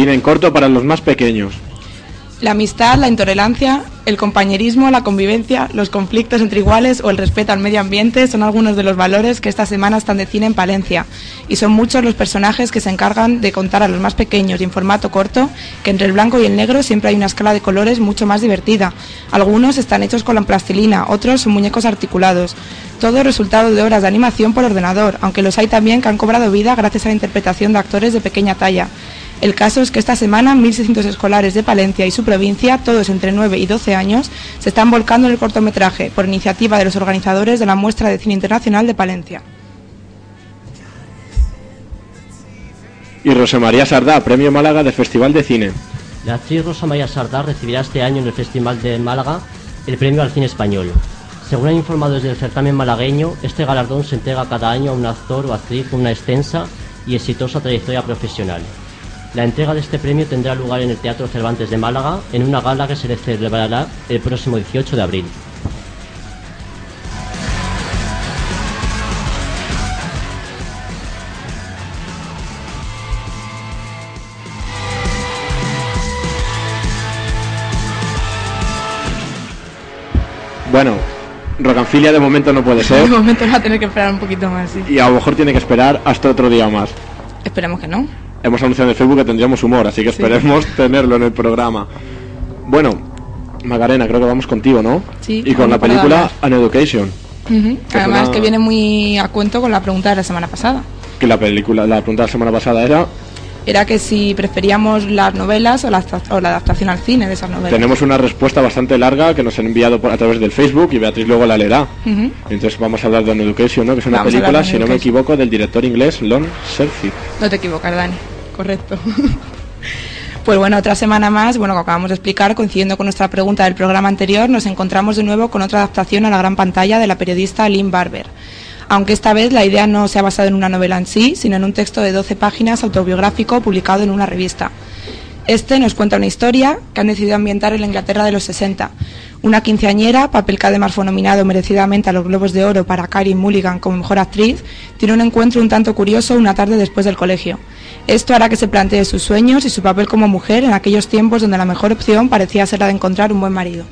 Cine en corto para los más pequeños. La amistad, la intolerancia, el compañerismo, la convivencia, los conflictos entre iguales o el respeto al medio ambiente son algunos de los valores que esta semana están de cine en Palencia. Y son muchos los personajes que se encargan de contar a los más pequeños en formato corto que entre el blanco y el negro siempre hay una escala de colores mucho más divertida. Algunos están hechos con la plastilina, otros son muñecos articulados. Todo resultado de horas de animación por ordenador, aunque los hay también que han cobrado vida gracias a la interpretación de actores de pequeña talla. El caso es que esta semana 1.600 escolares de Palencia y su provincia, todos entre 9 y 12 años, se están volcando en el cortometraje por iniciativa de los organizadores de la Muestra de Cine Internacional de Palencia. Y Rosa María Sardá, Premio Málaga de Festival de Cine. La actriz Rosa María Sardá recibirá este año en el Festival de Málaga el Premio al Cine Español. Según han informado desde el certamen malagueño, este galardón se entrega cada año a un actor o actriz con una extensa y exitosa trayectoria profesional. La entrega de este premio tendrá lugar en el Teatro Cervantes de Málaga en una gala que se celebrará el próximo 18 de abril. Bueno, Rocanfilia de momento no puede ser. De momento va a tener que esperar un poquito más, sí. Y a lo mejor tiene que esperar hasta otro día más. Esperemos que no. Hemos anunciado en el Facebook que tendríamos humor, así que Sí. esperemos tenerlo en el programa. Bueno, Magarena, creo que vamos contigo, ¿no? Sí, Y con la película. An Education. Que Además que viene muy a cuento con la pregunta de la semana pasada. Que la película, la pregunta de la semana pasada era, Era que si preferíamos las novelas o la, o la adaptación al cine de esas novelas. tenemos una respuesta bastante larga que nos han enviado por, a través del Facebook y Beatriz luego la leerá. Ujú. Entonces vamos a hablar de An Education, ¿no? Que es una Vamos película, si no me equivoco, del director inglés Lon Selfie. No te equivocas, Dani. Correcto. Pues bueno, otra semana más, bueno, que acabamos de explicar, coincidiendo con nuestra pregunta del programa anterior, nos encontramos de nuevo con otra adaptación a la gran pantalla de la periodista Lynn Barber. Aunque esta vez la idea no se ha basado en una novela en sí, sino en un texto de 12 páginas autobiográfico publicado en una revista. Este nos cuenta una historia que han decidido ambientar en la Inglaterra de los 60. Una quinceañera, papel que además fue nominado merecidamente a los Globos de Oro para Carey Mulligan como mejor actriz, tiene un encuentro un tanto curioso una tarde después del colegio. Esto hará que se plantee sus sueños y su papel como mujer en aquellos tiempos donde la mejor opción parecía ser la de encontrar un buen marido.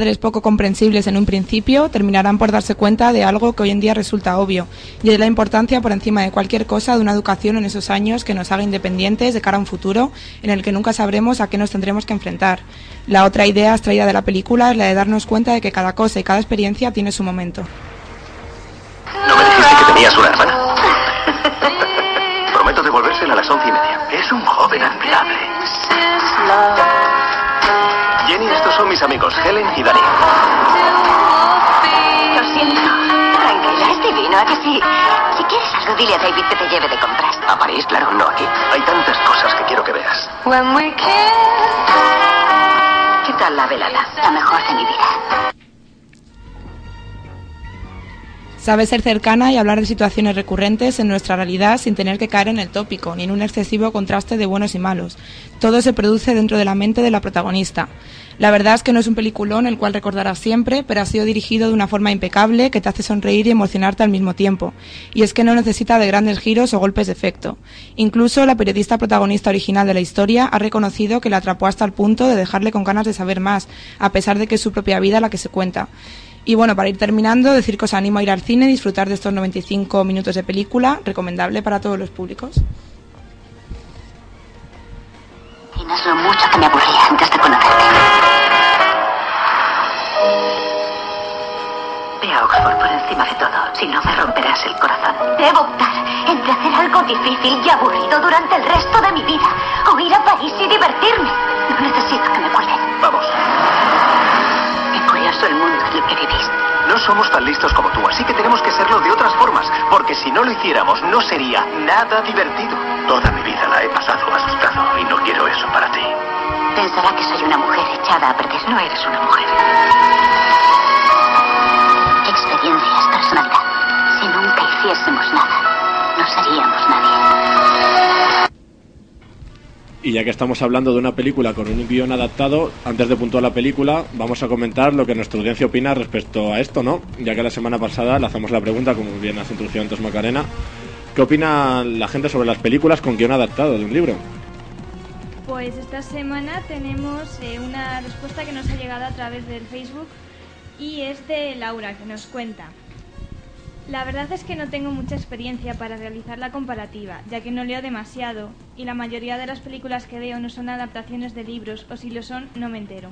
Padres poco comprensibles en un principio terminarán por darse cuenta de algo que hoy en día resulta obvio, y es la importancia por encima de cualquier cosa de una educación en esos años que nos haga independientes de cara a un futuro en el que nunca sabremos a qué nos tendremos que enfrentar. La otra idea extraída de la película es la de darnos cuenta de que cada cosa y cada experiencia tiene su momento. No me dijiste que tenías una hermana. Prometo devolvérsela a las once y media. Es un joven admirable. Jenny, estos son mis amigos, Helen y Dani. Lo siento. Tranquila, es divino, ¿a que sí? Si quieres algo, dile a David que te lleve de compras. A París, claro, no aquí. Hay tantas cosas que quiero que veas. ¿Qué tal la velada? La mejor de mi vida. Sabe ser cercana y hablar de situaciones recurrentes en nuestra realidad sin tener que caer en el tópico, ni en un excesivo contraste de buenos y malos. Todo se produce dentro de la mente de la protagonista. La verdad es que no es un peliculón el cual recordarás siempre, pero ha sido dirigido de una forma impecable que te hace sonreír y emocionarte al mismo tiempo. Y es que no necesita de grandes giros o golpes de efecto. Incluso la periodista protagonista original de la historia ha reconocido que la atrapó hasta el punto de dejarle con ganas de saber más, a pesar de que es su propia vida la que se cuenta. Y bueno, para ir terminando, decir que os animo a ir al cine, disfrutar de estos 95 minutos de película, recomendable para todos los públicos. Tienes lo mucho que me aburría antes de conocerte. Te a Oxford por encima de todo. Si no, me romperás el corazón. Debo optar entre hacer algo difícil y aburrido durante el resto de mi vida o ir a París y divertirme. No necesito que me cuiden. Vamos. Que vivís. No somos tan listos como tú, así que tenemos que serlo de otras formas, porque si no lo hiciéramos no sería nada divertido. Toda mi vida la he pasado asustado y no quiero eso para ti. Pensará que soy una mujer echada a perder. No eres una mujer. Experiencia es personalidad. Si nunca hiciésemos nada, no seríamos nadie. Y ya que estamos hablando de una película con un guion adaptado, antes de puntuar la película, vamos a comentar lo que nuestra audiencia opina respecto a esto, ¿no? Ya que la semana pasada le hacemos la pregunta, como bien has introducido antes Macarena, ¿qué opina la gente sobre las películas con guion adaptado de un libro? Pues esta semana tenemos eh, una respuesta que nos ha llegado a través del Facebook y es de Laura, que nos cuenta. La verdad es que no tengo mucha experiencia para realizar la comparativa, ya que no leo demasiado y la mayoría de las películas que veo no son adaptaciones de libros o si lo son no me entero.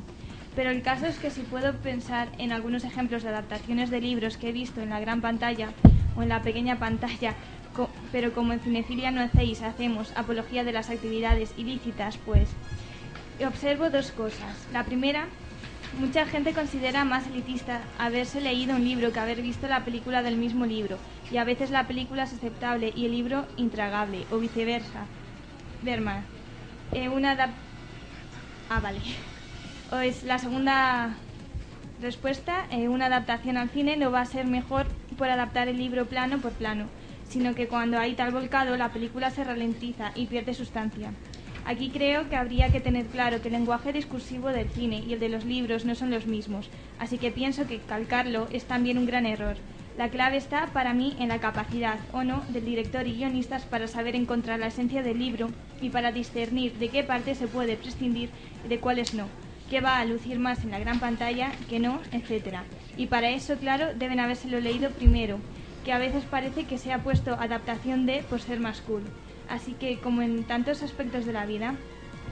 Pero el caso es que si puedo pensar en algunos ejemplos de adaptaciones de libros que he visto en la gran pantalla o en la pequeña pantalla, pero como en Cinefilia no hacéis, hacemos apología de las actividades ilícitas, pues observo dos cosas. La primera, mucha gente considera más elitista haberse leído un libro que haber visto la película del mismo libro, y a veces la película es aceptable y el libro intragable, o viceversa. Berma, eh, una adap- Ah, vale. O la segunda respuesta, eh, una adaptación al cine no va a ser mejor por adaptar el libro plano por plano, sino que cuando hay tal volcado la película se ralentiza y pierde sustancia. Aquí creo que habría que tener claro que el lenguaje discursivo del cine y el de los libros no son los mismos, así que pienso que calcarlo es también un gran error. La clave está para mí en la capacidad o no del director y guionistas para saber encontrar la esencia del libro y para discernir de qué parte se puede prescindir y de cuáles no, qué va a lucir más en la gran pantalla, que no, etc. Y para eso, claro, deben habérselo leído primero, que a veces parece que se ha puesto adaptación de por ser más cool. Así que, como en tantos aspectos de la vida,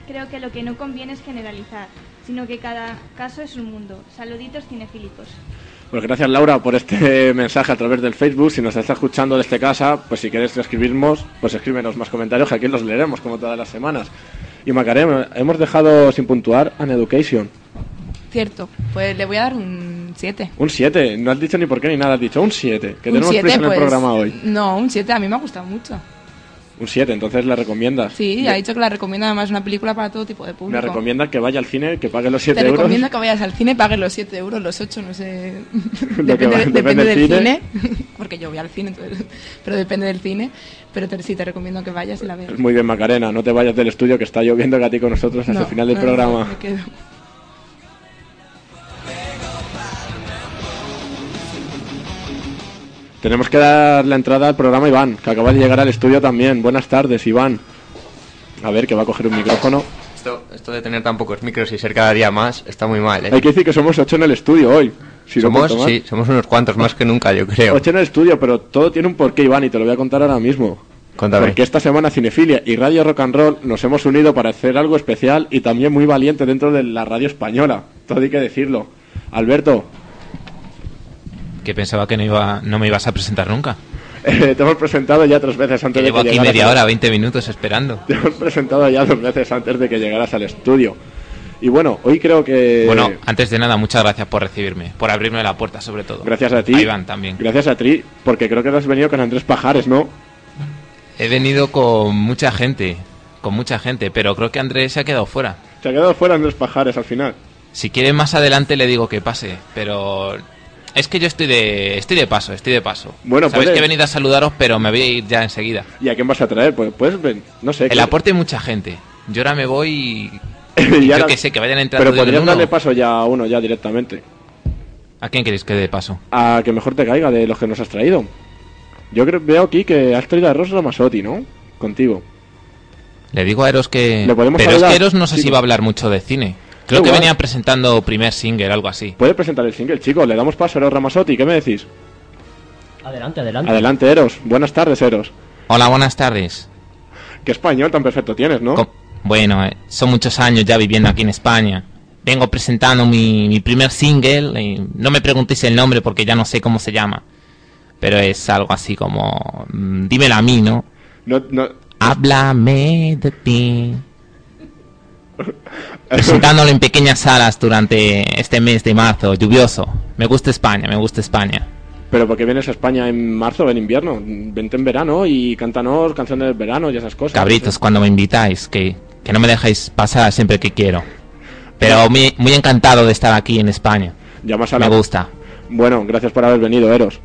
creo que lo que no conviene es generalizar, sino que cada caso es un mundo. Saluditos cinefílicos. Pues gracias Laura por este mensaje a través del Facebook. Si nos estás escuchando desde casa, pues si quieres escribirnos, pues escríbenos más comentarios que aquí los leeremos como todas las semanas. Y Macarena, hemos dejado sin puntuar An Education. Cierto, pues le voy a dar un 7. Un 7, no has dicho ni por qué ni nada, has dicho un 7, que Un tenemos 7, prisa en el pues, programa hoy. No, un 7, a mí me ha gustado mucho. Un 7, entonces la recomiendas. Sí, Me- ha dicho que la recomienda además una película para todo tipo de Me público. recomienda que vaya al cine, que pague los 7 Te euros. recomiendo que vayas al cine, pagues los 7 euros, los 8, no sé. Depende, va- depende depende del cine. cine. porque yo voy al cine, entonces, pero depende del cine. Pero te- sí te recomiendo que vayas y la veas. Muy bien, Macarena, no te vayas del estudio que está lloviendo que a ti con nosotros hasta No, el final del no, no, programa. me quedo. Tenemos que dar la entrada al programa Iván, que acaba de llegar al estudio también. Buenas tardes, Iván. A ver, que va a coger un micrófono. Esto, esto de tener tan pocos micros y ser cada día más está muy mal, ¿eh? Hay que decir que somos ocho en el estudio hoy. Si somos, sí, somos unos cuantos más que nunca, yo creo. Ocho en el estudio, pero todo tiene un porqué, Iván, y te lo voy a contar ahora mismo. Contame. Porque esta semana Cinefilia y Radio Rock and Roll nos hemos unido para hacer algo especial y también muy valiente dentro de la radio española. Todo hay que decirlo. Alberto, Que pensaba que no, iba, no me ibas a presentar nunca. eh, te hemos presentado ya tres veces antes Que de llevo aquí llegaras media hora, 20 minutos esperando. Te hemos presentado ya dos veces antes de que llegaras al estudio. Y bueno, hoy creo que... Bueno, antes de nada, muchas gracias por recibirme, por abrirme la puerta sobre todo. Gracias a ti. A Iván también. Gracias a ti, porque creo que has venido con Andrés Pajares, ¿no? He venido con mucha gente, con mucha gente, pero creo que Andrés se ha quedado fuera. Se ha quedado fuera Andrés Pajares al final. Si quiere más adelante le digo que pase, pero es que yo estoy de estoy de paso, estoy de paso. Bueno, Sabéis que he venido a saludaros, pero me voy a ir ya enseguida. ¿Y a quién vas a traer? Pues puedes, ven- no sé. El que- aporte mucha gente. Yo ahora me voy y, yo que sé, que vayan entrando Pero de uno darle paso ya a uno, ya directamente. ¿A quién queréis que dé paso? A que mejor te caiga de los que nos has traído. Yo creo, veo aquí que has traído a Eros Ramasotti, ¿no? Contigo. Le digo a Eros que... ¿Le podemos Pero es que Eros no sé Sí, si va a hablar mucho de cine. Creo que venía presentando primer single, algo así. Puede presentar el single, chicos. Le damos paso a Eros Ramasotti. ¿Qué me decís? Adelante, adelante. Adelante, Eros. Buenas tardes, Eros. Hola, buenas tardes. Qué español tan perfecto tienes, ¿no? Com- Bueno, eh, son muchos años ya viviendo aquí en España. vengo presentando mi, mi primer single. y no me preguntéis el nombre porque ya no sé cómo se llama. Pero es algo así como... mm, dímelo a mí, ¿no? No, no, Háblame de ti. Presentándolo en pequeñas salas durante este mes de marzo, lluvioso. Me gusta España, me gusta España. pero porque vienes a España en marzo o en invierno? Vente en verano y cántanos canciones del verano y esas cosas. Cabritos, cuando me invitáis, que, que no me dejáis pasar siempre que quiero. Pero muy, muy encantado de estar aquí en España. Llamas a Me gusta. Bueno, gracias por haber venido, Eros.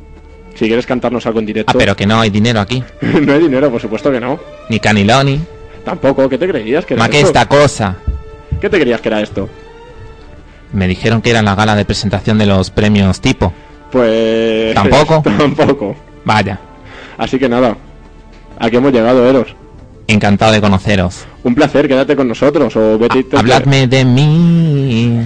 Si quieres cantarnos algo en directo. Ah, pero que no hay dinero aquí. no hay dinero, por supuesto que no. Ni caniloni. Tampoco, ¿qué te creías que era que esto? esta cosa. ¿Qué te creías que era esto? Me dijeron que era la gala de presentación de los premios tipo. Pues... ¿Tampoco? Tampoco. Vaya, Así que nada. Aquí hemos llegado, Eros. encantado de conoceros. Un placer, quédate con nosotros o vete te- Habladme de mí.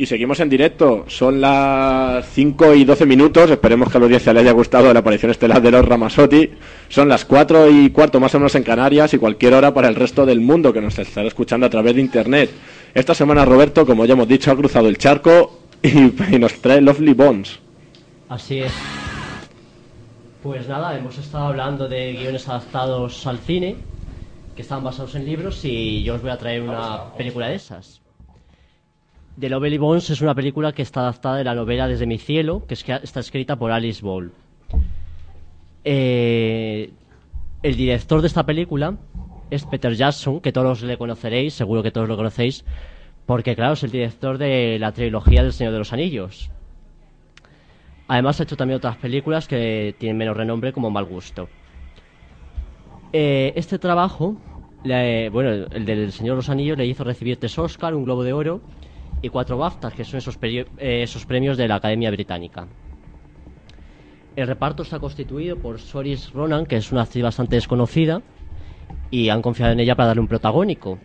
Y seguimos en directo. Son las 5 y 12 minutos. Esperemos que a la audiencia le haya gustado la aparición estelar de los Ramasotti. Son las 4 y cuarto más o menos en Canarias y cualquier hora para el resto del mundo que nos estará escuchando a través de internet. Esta semana Roberto, como ya hemos dicho, ha cruzado el charco y, y nos trae Lovely Bones. Así es. Pues nada, hemos estado hablando de guiones adaptados al cine, que están basados en libros, y yo os voy a traer una película de esas. The Lovely Bones es una película que está adaptada de la novela Desde mi cielo, que es que está escrita por Alice Ball. Eh, el director de esta película es Peter Jackson, que todos le conoceréis, seguro que todos lo conocéis, porque claro, es el director de la trilogía del Señor de los Anillos. Además ha hecho también otras películas que tienen menos renombre como Mal Gusto. Eh, este trabajo, bueno, el del Señor de los Anillos le hizo recibir tres Oscar, un Globo de Oro y cuatro BAFTA, que son esos, eh, esos premios de la Academia Británica. El reparto está constituido por Soris Ronan, que es una actriz bastante desconocida, y han confiado en ella para darle un protagónico.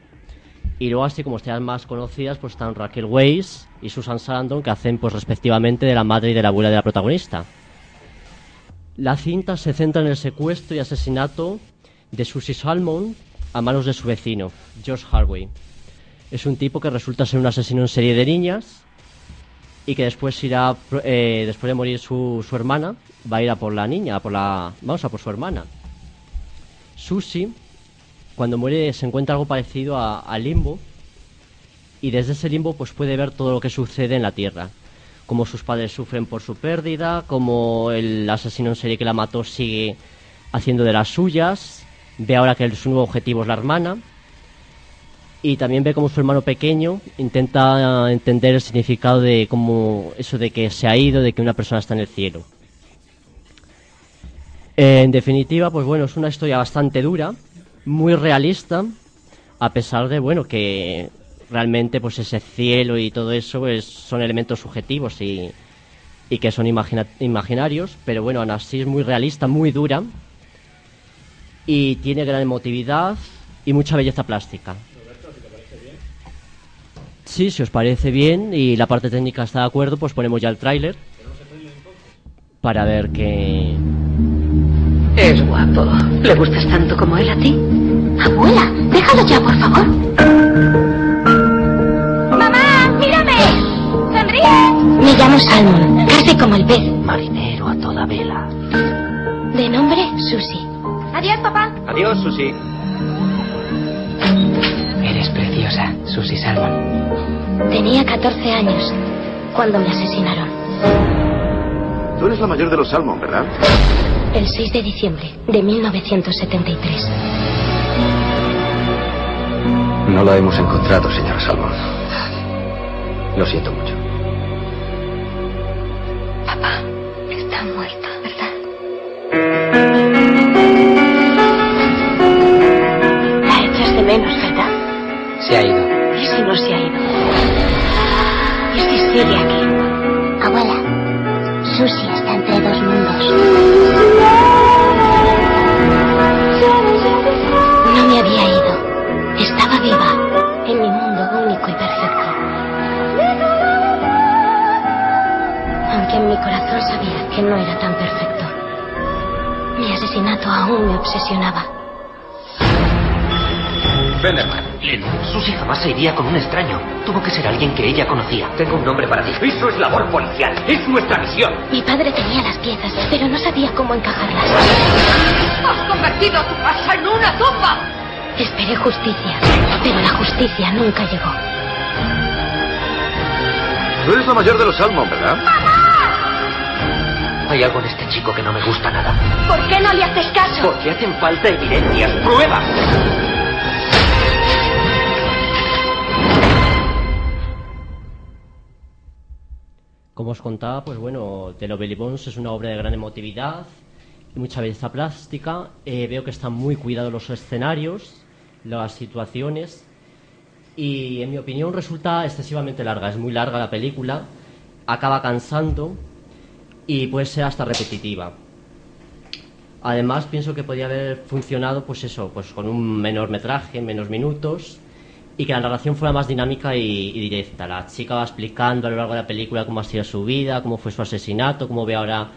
Y luego, así como estrellas más conocidas, pues están Raquel Weisz y Susan Sarandon, que hacen, pues respectivamente, de la madre y de la abuela de la protagonista. La cinta se centra en el secuestro y asesinato de Susie Salmon a manos de su vecino, George Harvey. Es un tipo que resulta ser un asesino en serie de niñas y que después irá, eh, después de morir su, hermana, va a ir a por la niña, a por la, vamos a por su hermana. Susie, cuando muere, se encuentra algo parecido a, limbo y desde ese limbo pues puede ver todo lo que sucede en la Tierra. Como sus padres sufren por su pérdida, como el asesino en serie que la mató sigue haciendo de las suyas, ve ahora que su nuevo objetivo es la hermana y también ve como su hermano pequeño intenta entender el significado de cómo eso de que se ha ido, de que una persona está en el cielo. En definitiva, pues bueno, es una historia bastante dura, muy realista, a pesar de bueno que realmente pues ese cielo y todo eso pues, son elementos subjetivos y, y que son imagina- imaginarios, pero bueno, aún así es muy realista, muy dura y tiene gran emotividad y mucha belleza plástica. Sí, si os parece bien y la parte técnica está de acuerdo, pues ponemos ya el tráiler para ver qué... Es guapo. ¿Le gustas tanto como él a ti? Abuela, déjalo ya, por favor. ¡Mamá, mírame! ¡Sonríe! Me llamo Salmon, casi como el pez. Marinero a toda vela. De nombre, Susie. Adiós, papá. Adiós, Susi. Eres preciosa, Susi Salmon. Tenía 14 años cuando me asesinaron. Tú eres la mayor de los Salmon, ¿verdad? El 6 de diciembre de 1973. No la hemos encontrado, señora Salmon. Lo siento mucho. Papá, está muerta, salir aquí. Abuela, Susie está entre dos mundos. No me había ido. Estaba viva en mi mundo único y perfecto. Aunque en mi corazón sabía que no era tan perfecto. Mi asesinato aún me obsesionaba. Fenderman. Susie jamás se iría con un extraño. Tuvo que ser alguien que ella conocía. Tengo un nombre para ti. Eso es labor policial. Es nuestra misión. Mi padre tenía las piezas, pero no sabía cómo encajarlas. ¡Has convertido tu casa en una tumba! Esperé justicia, pero la justicia nunca llegó. Tú eres la mayor de los Salmon, ¿verdad? Hay algo en este chico que no me gusta nada. ¿Por qué no le haces caso? Porque hacen falta evidencias, pruebas. Como os contaba, pues bueno, The Lovely Bones es una obra de gran emotividad y mucha belleza plástica. Eh, veo que están muy cuidados los escenarios, las situaciones y en mi opinión resulta excesivamente larga. Es muy larga la película, acaba cansando y puede ser hasta repetitiva. Además, pienso que podría haber funcionado, pues eso, pues con un menor metraje, menos minutos, y que la narración fuera más dinámica y, directa. La chica va explicando a lo largo de la película cómo ha sido su vida, cómo fue su asesinato, cómo ve ahora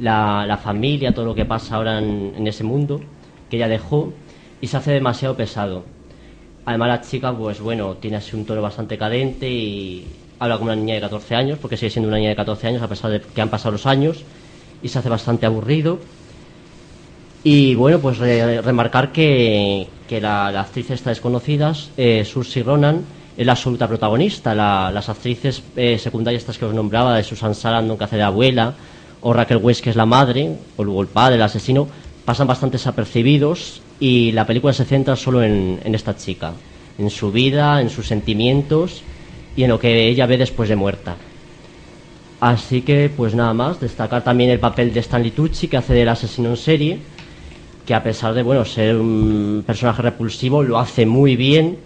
la, familia, todo lo que pasa ahora en, en ese mundo que ella dejó, y se hace demasiado pesado. Además, la chica, pues bueno, tiene así un tono bastante cadente y habla como una niña de 14 años, porque sigue siendo una niña de 14 años a pesar de que han pasado los años, y se hace bastante aburrido. Y bueno, pues re- remarcar que, que la, la actriz esta desconocida, eh, Ronan, es la absoluta protagonista. La- las actrices eh, secundarias estas que os nombraba, de Susan Sarandon que hace de abuela, o Raquel Weisz que es la madre, o luego el padre, el asesino, pasan bastante desapercibidos y la película se centra solo en, en esta chica, en su vida, en sus sentimientos y en lo que ella ve después de muerta. Así que, pues nada más, destacar también el papel de Stanley Tucci, que hace del asesino en serie, que a pesar de bueno ser un personaje repulsivo, lo hace muy bien.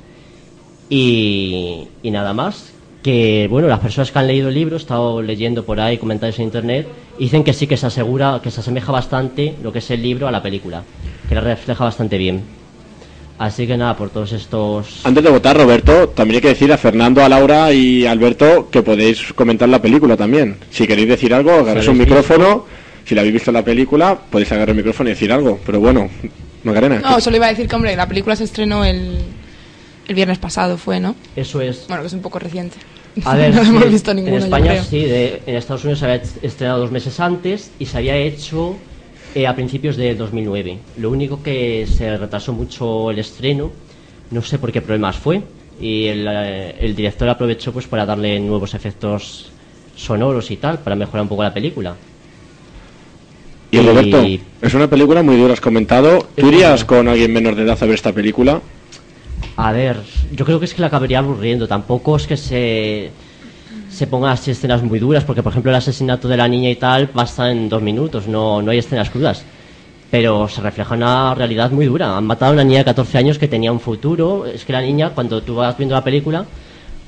Y, y nada más. Que bueno, las personas que han leído el libro, he estado leyendo por ahí comentarios en internet, dicen que sí que se asegura, que se asemeja bastante lo que es el libro a la película, que la refleja bastante bien. Así que nada, por todos estos. Antes de votar, Roberto, también hay que decir a Fernando, a Laura y a Alberto que podéis comentar la película también. Si queréis decir algo, agarráis un micrófono. Si la habéis visto la película, podéis agarrar el micrófono y decir algo. Pero bueno, Macarena. No, solo iba a decir que, hombre, la película se estrenó el, el viernes pasado, fue, ¿no? Eso es. Bueno, que es un poco reciente. A ver, no sí, hemos visto ninguna, en España sí, de- en Estados Unidos se había estrenado dos meses antes y se había hecho eh, a principios de 2009. Lo único que se retrasó mucho el estreno, no sé por qué problemas fue, y el, eh, el director aprovechó pues para darle nuevos efectos sonoros y tal, para mejorar un poco la película. Y Roberto, es una película muy dura, has comentado. ¿Tú irías con alguien menor de edad a ver esta película? A ver, yo creo que es que la acabaría aburriendo. Tampoco es que se, se pongan así escenas muy duras, porque por ejemplo el asesinato de la niña y tal pasa en dos minutos, no, no hay escenas crudas. Pero se refleja una realidad muy dura. Han matado a una niña de 14 años que tenía un futuro. Es que la niña, cuando tú vas viendo la película,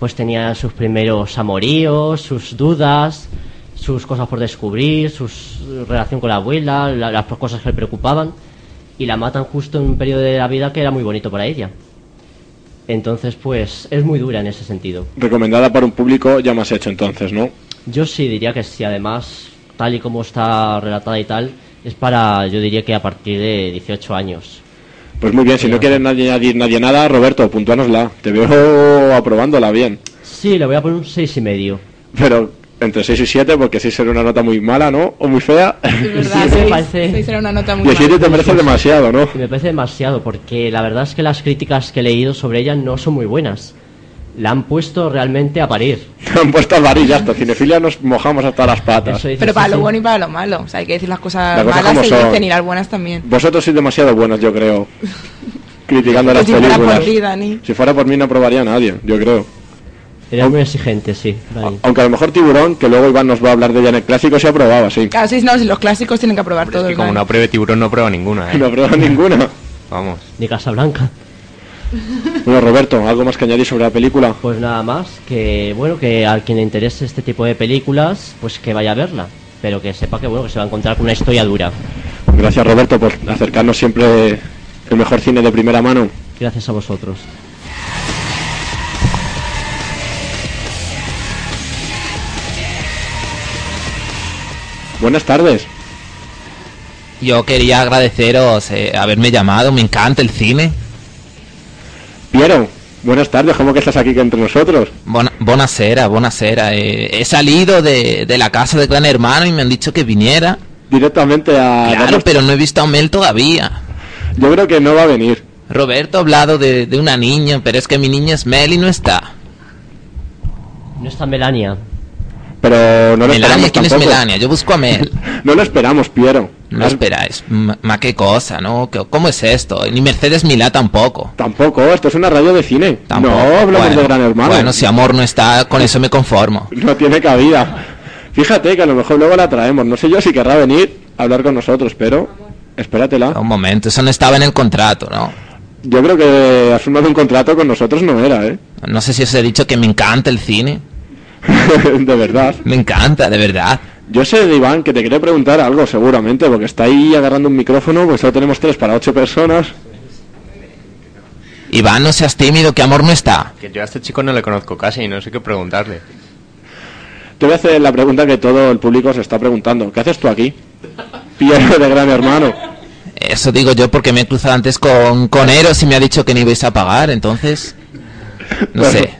pues tenía sus primeros amoríos, sus dudas, sus cosas por descubrir, su relación con la abuela, la- las cosas que le preocupaban. Y la matan justo en un periodo de la vida que era muy bonito para ella. Entonces, pues es muy dura en ese sentido. Recomendada para un público ya más hecho entonces, ¿no? Yo sí diría que sí, además, tal y como está relatada y tal, es para, yo diría que a partir de 18 años. Pues muy bien, si no quiere nadie añadir nadie nada, Roberto, puntúanosla. Te veo aprobándola bien. Sí, le voy a poner un seis y medio. Pero entre 6 y 7, porque 6 será una nota muy mala, ¿no? O muy fea. Es verdad, Sí, me seis- parece- seis era una nota muy Y el 7 mala. te parece demasiado, ¿no? Y me parece demasiado, porque la verdad es que las críticas que he leído sobre ella no son muy buenas. La han puesto realmente a parir. Han puesto bar y ya está. Cinefilia nos mojamos hasta las patas. Dice, Pero sí, para lo sí. bueno y para lo malo. O sea, hay que decir las cosas Las cosas malas son. dicen y las buenas también. Vosotros sois demasiado buenos, yo creo. Criticando las Pues si fuera películas. por ti, Dani. Si fuera por mí no aprobaría a nadie, yo creo. Era muy exigente, sí. Dani. Aunque a lo mejor Tiburón, que luego Iván nos va a hablar de ella en el clásico, se aprobaba, sí. Claro, sí, no, si los clásicos tienen que aprobar todos. Y como Dani. no pruebe tiburón, no prueba ninguna, ¿eh? No aprueba ninguna. Vamos. Ni Casablanca. Bueno, Roberto, ¿algo más que añadir sobre la película? Pues nada más, que bueno, que a quien le interese este tipo de películas, pues que vaya a verla. Pero que sepa que bueno, que se va a encontrar con una historia dura. Gracias, Roberto, por acercarnos siempre el mejor cine de primera mano. Gracias a vosotros. Buenas tardes. Yo quería agradeceros eh, haberme llamado, me encanta el cine. Piero, buenas tardes, ¿cómo que estás aquí entre nosotros? Bona, buonasera, buonasera. Eh, he salido de, de la casa de Gran Hermano y me han dicho que viniera. Directamente a... Claro, pero no he visto a Mel todavía. Yo creo que no va a venir. Roberto ha hablado de, de una niña, pero es que mi niña es Mel y no está. No está Melania. Pero no lo Melania, esperamos ¿quién es. Melania? Yo busco a Mel. No lo esperamos, Piero. No esperáis. Ma, qué cosa, ¿no? ¿Qué- ¿Cómo es esto? Ni Mercedes Milá tampoco. Tampoco, esto es una radio de cine. Tampoco. No hablamos Bueno, de Gran Hermano. Bueno, si amor no está, con eso me conformo. No tiene cabida. Fíjate que a lo mejor luego la traemos. No sé yo si querrá venir a hablar con nosotros, pero espératela. Un momento, eso no estaba en el contrato, ¿no? Yo creo que has firmado un contrato con nosotros, no era, ¿eh? No sé si os he dicho que me encanta el cine. de verdad. Me encanta, de verdad. Yo sé de Iván que te quería preguntar algo seguramente, porque está ahí agarrando un micrófono, pues solo tenemos tres para ocho personas. Iván, no seas tímido, que amor no está. Que yo a este chico no le conozco casi y no sé qué preguntarle. Te voy a hacer la pregunta que todo el público se está preguntando. ¿Qué haces tú aquí? Piero de Gran Hermano. Eso digo yo porque me he cruzado antes con, con Eros y me ha dicho que no ibais a pagar, entonces... No Bueno, sé,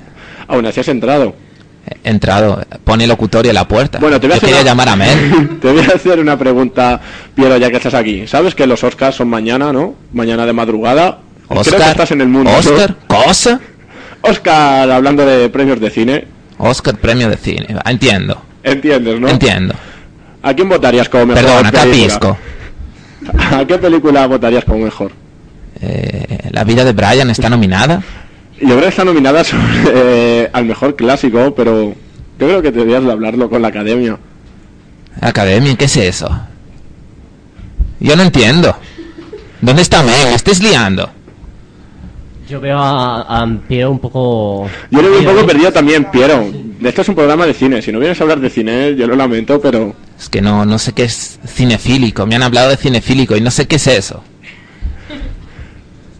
Aún así has entrado. Entrado, pone locutorio a la puerta. Bueno, te voy a yo hacer quería una- llamar a Mel. te voy a hacer una pregunta, Piero, ya que estás aquí. ¿Sabes que los Oscars son mañana, no? Mañana de madrugada. Creo que Oscar, estás en el mundo. ¿no? Oscar, cosa. Oscar, hablando de premios de cine. Oscar, premio de cine. Va, Entiendo, Entiendes, ¿no? entiendo. ¿A quién votarías como mejor Perdona, capisco. ¿A qué película votarías como mejor? Eh, la vida de Brian está nominada. Yo creo que está nominada sobre, eh, al mejor clásico, pero yo creo que deberías de hablarlo con la academia. Academia, ¿qué es eso? Yo no entiendo. ¿Dónde está Mel? Me estés liando. Yo veo a, a Piero un poco... Yo le veo un poco perdido también, Piero. Esto es un programa de cine. Si no vienes a hablar de cine, yo lo lamento, pero Es que no, no sé qué es cinefílico. Me han hablado de cinefílico y no sé qué es eso.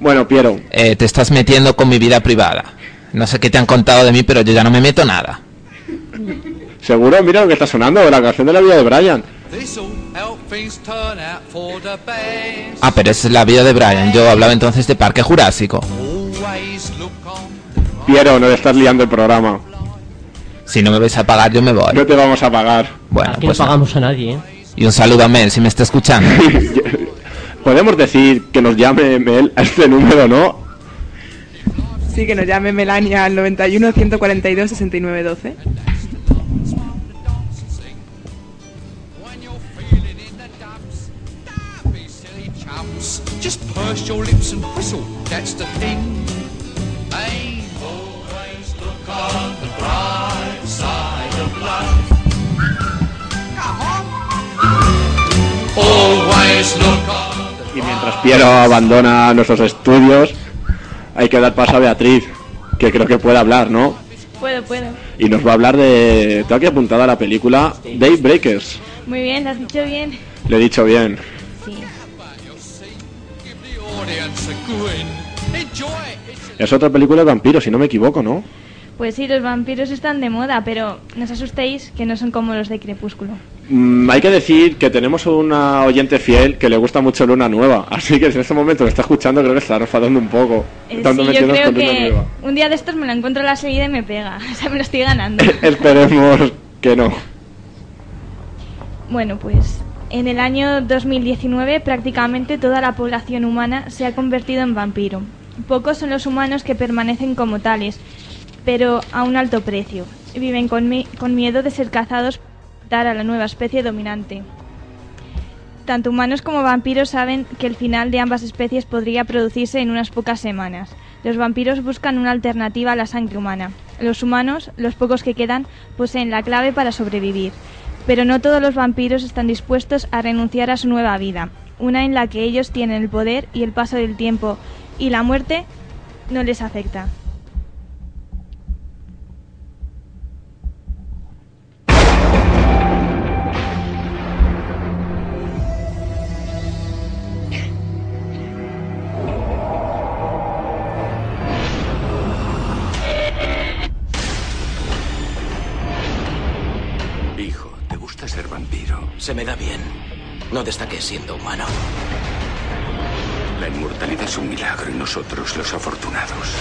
Bueno, Piero, Eh, te estás metiendo con mi vida privada. No sé qué te han contado de mí, pero yo ya no me meto nada. seguro, mira lo que está sonando, la canción de la vida de Brian. Ah, pero esa es la vida de Brian. Yo hablaba entonces de Parque Jurásico. Piero, no le estás liando el programa. Si no me vais a pagar, yo me voy. No te vamos a pagar. Bueno, Aquí pues no nada. pagamos a nadie, ¿eh? Y un saludo a Mel, si me está escuchando. Podemos decir que nos llame Mel a este número, ¿no? Sí, que nos llame Melania al 91 142 69 12. Just purse your lips and whistle, that's the thing. Hey, always look on the bright side of life. Come on. Always look on Y mientras Piero abandona nuestros estudios, hay que dar paso a Beatriz, que creo que puede hablar, ¿no? Puedo, puedo. Y nos va a hablar de... Tengo aquí apuntada la película Daybreakers. Muy bien, lo has dicho bien. Le he dicho bien. Sí. Es otra película de vampiros, si no me equivoco, ¿no? Pues sí, los vampiros están de moda, pero no os asustéis que no son como los de Crepúsculo. Mm, hay que decir que tenemos una oyente fiel que le gusta mucho Luna Nueva, así que si en este momento lo está escuchando creo que está enfadando un poco. Eh, sí, yo creo que un día de estos me la encuentro a la salida y me pega. O sea, me lo estoy ganando. Esperemos que no. Bueno, pues en el año 2019 prácticamente toda la población humana se ha convertido en vampiro. Pocos son los humanos que permanecen como tales, pero a un alto precio. Viven con, mi- con miedo de ser cazados dar a la nueva especie dominante. Tanto humanos como vampiros saben que el final de ambas especies podría producirse en unas pocas semanas. Los vampiros buscan una alternativa a la sangre humana. Los humanos, los pocos que quedan, poseen la clave para sobrevivir. Pero no todos los vampiros están dispuestos a renunciar a su nueva vida, una en la que ellos tienen el poder y el paso del tiempo y la muerte no les afecta. Se me da bien. No destaqué siendo humano. La inmortalidad es un milagro y nosotros los afortunados.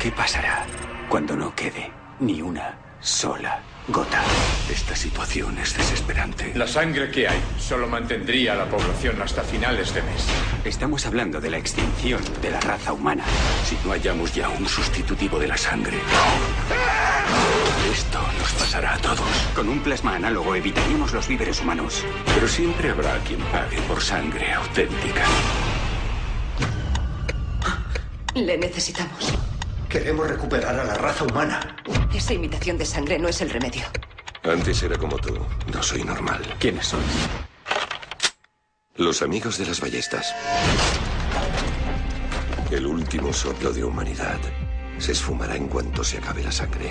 ¿Qué pasará cuando no quede ni una sola gota? Esta situación es desesperante. La sangre que hay solo mantendría a la población hasta finales de mes. Estamos hablando de la extinción de la raza humana. Si no hallamos ya un sustitutivo de la sangre, esto nos pasará a todos. Con un plasma análogo evitaríamos los víveres humanos. Pero siempre habrá quien pague por sangre auténtica. Le necesitamos. Queremos recuperar a la raza humana. Esa imitación de sangre no es el remedio. Antes era como tú. No soy normal. ¿Quiénes son? Los amigos de las ballestas. El último soplo de humanidad se esfumará en cuanto se acabe la sangre.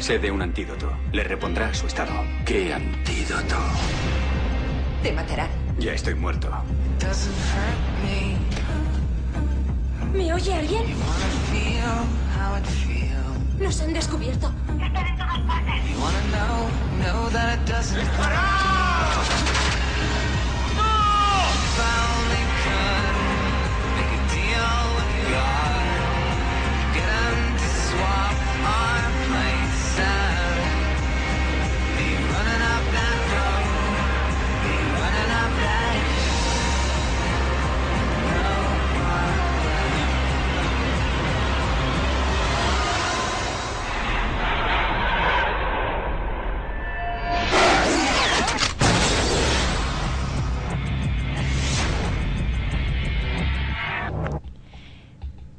Sé de un antídoto. Le repondrá a su estado. ¿Qué antídoto? Te matarán. Ya estoy muerto. ¿Me oye alguien? Nos han descubierto. Están en todas partes.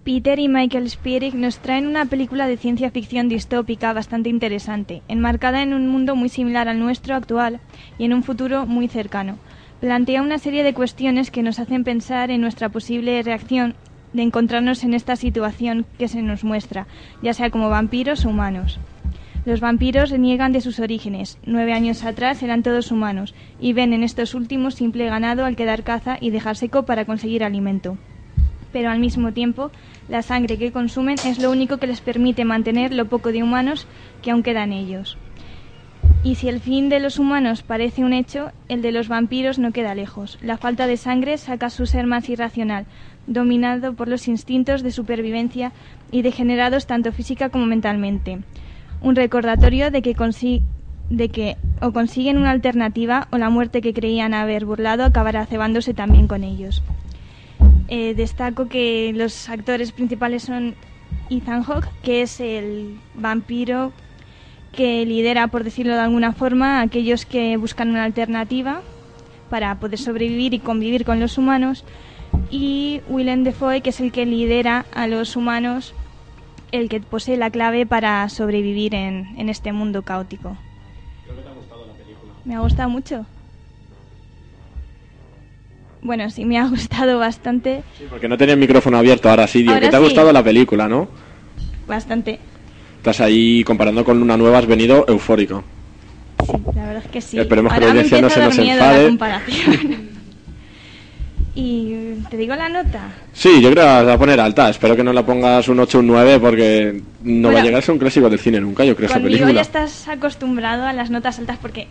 Peter y Michael Spierig nos traen una película de ciencia ficción distópica bastante interesante, enmarcada en un mundo muy similar al nuestro actual y en un futuro muy cercano. Plantea una serie de cuestiones que nos hacen pensar en nuestra posible reacción de encontrarnos en esta situación que se nos muestra, ya sea como vampiros o humanos. Los vampiros reniegan de sus orígenes. Nueve años atrás eran todos humanos y ven en estos últimos simple ganado al quedar caza y dejar seco para conseguir alimento. Pero al mismo tiempo, la sangre que consumen es lo único que les permite mantener lo poco de humanos que aún queda en ellos. Y si el fin de los humanos parece un hecho, el de los vampiros no queda lejos. La falta de sangre saca su ser más irracional, dominado por los instintos de supervivencia y degenerados tanto física como mentalmente. Un recordatorio de que, de que o consiguen una alternativa o la muerte que creían haber burlado acabará cebándose también con ellos. Eh, destaco que los actores principales son Ethan Hawke, que es el vampiro que lidera, por decirlo de alguna forma, a aquellos que buscan una alternativa para poder sobrevivir y convivir con los humanos, y Willem Dafoe, que es el que lidera a los humanos, el que posee la clave para sobrevivir en, en este mundo caótico. Me ha gustado mucho. Bueno, sí, me ha gustado bastante. Porque no tenía el micrófono abierto, ahora sí, digo, que te ha sí. gustado la película, ¿no? Bastante. Estás ahí comparando con una nueva, has venido eufórico. La verdad es que sí. Esperemos que Ahora la me audiencia no se nos la enfade. y te digo la nota. Sí, yo creo que la vas a poner alta. Espero que no la pongas un 8 o un 9 porque no va Bueno. a llegar a ser un clásico del cine nunca, yo creo, esa Conmigo ya película. estás acostumbrado a las notas altas porque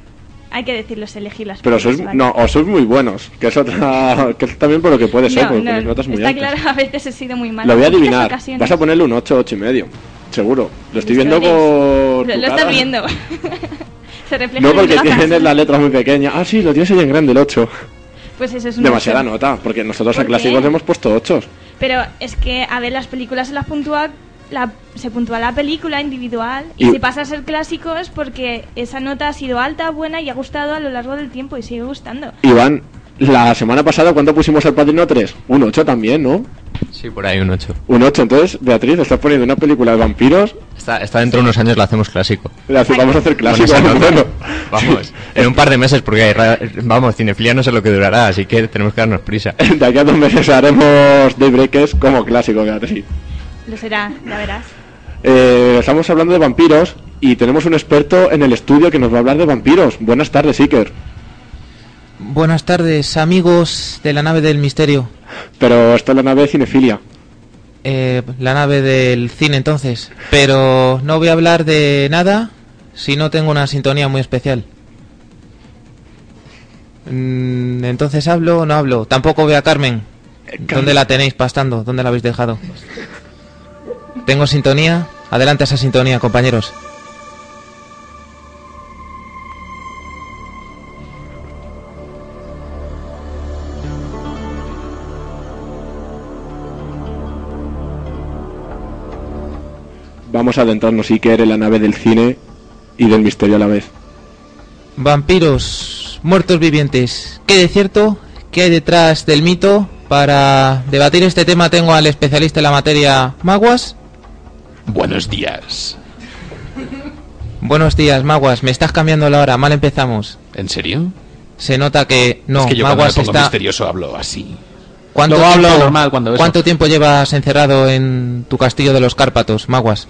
hay que decirlo, es elegir las Pero sois, no, o sois muy buenos, que es otra, que es también por lo que puede ser, No, porque no, tenéis notas muy está altas. claro, a veces he sido muy mala. Lo voy a adivinar. Vas a ponerle un 8, 8 y medio. Seguro. Lo estoy viendo por. Lo, lo estás viendo. Se refleja No mis porque tienes las letras muy pequeñas. Ah, sí, lo tienes ahí en grande, el 8. Pues eso es un Demasiada ocho. nota, porque nosotros a ¿Por qué? clásicos hemos puesto 8. Pero es que, a ver, las películas se las puntúa, la, se puntúa la película individual y, Y- si pasa a ser clásico es porque esa nota ha sido alta, buena y ha gustado a lo largo del tiempo y sigue gustando. Iván, la semana pasada, ¿cuánto pusimos al Padrino 3? Un 8 también, ¿no? Sí, por ahí un 8. Un 8, entonces, Beatriz, estás poniendo una película de vampiros. Está, está dentro de unos años la hacemos clásico. La hace- vamos a hacer clásico, bueno. Vamos, en un par de meses, porque hay vamos, cinefilia no sé lo que durará, así que tenemos que darnos prisa. De aquí a dos meses haremos Daybreakers como clásico, Beatriz. Lo será, ya verás. Eh, estamos hablando de vampiros y tenemos un experto en el estudio que nos va a hablar de vampiros. Buenas tardes, Iker. Buenas tardes, amigos de la nave del misterio. Pero esto es la nave de cinefilia. Eh, la nave del cine entonces. Pero no voy a hablar de nada si no tengo una sintonía muy especial. Mm, entonces hablo o no hablo. Tampoco veo a Carmen. ¿Dónde la tenéis pastando? ¿Dónde la habéis dejado? ¿Tengo sintonía? Adelante esa sintonía, compañeros. Vamos a adentrarnos, Iker, en la nave del cine y del misterio a la vez. Vampiros, muertos vivientes. ¿Qué de cierto? ¿Qué hay detrás del mito? Para debatir este tema tengo al especialista en la materia, Maguas. Buenos días. Buenos días, Maguas. Me estás cambiando la hora. Mal empezamos. ¿En serio? Se nota que no. es que yo cuando Maguas me pongo está. misterioso hablo así. ¿Cuánto Luego hablo tiempo, normal cuando. ¿Cuánto tiempo llevas encerrado en tu castillo de los Cárpatos, Maguas?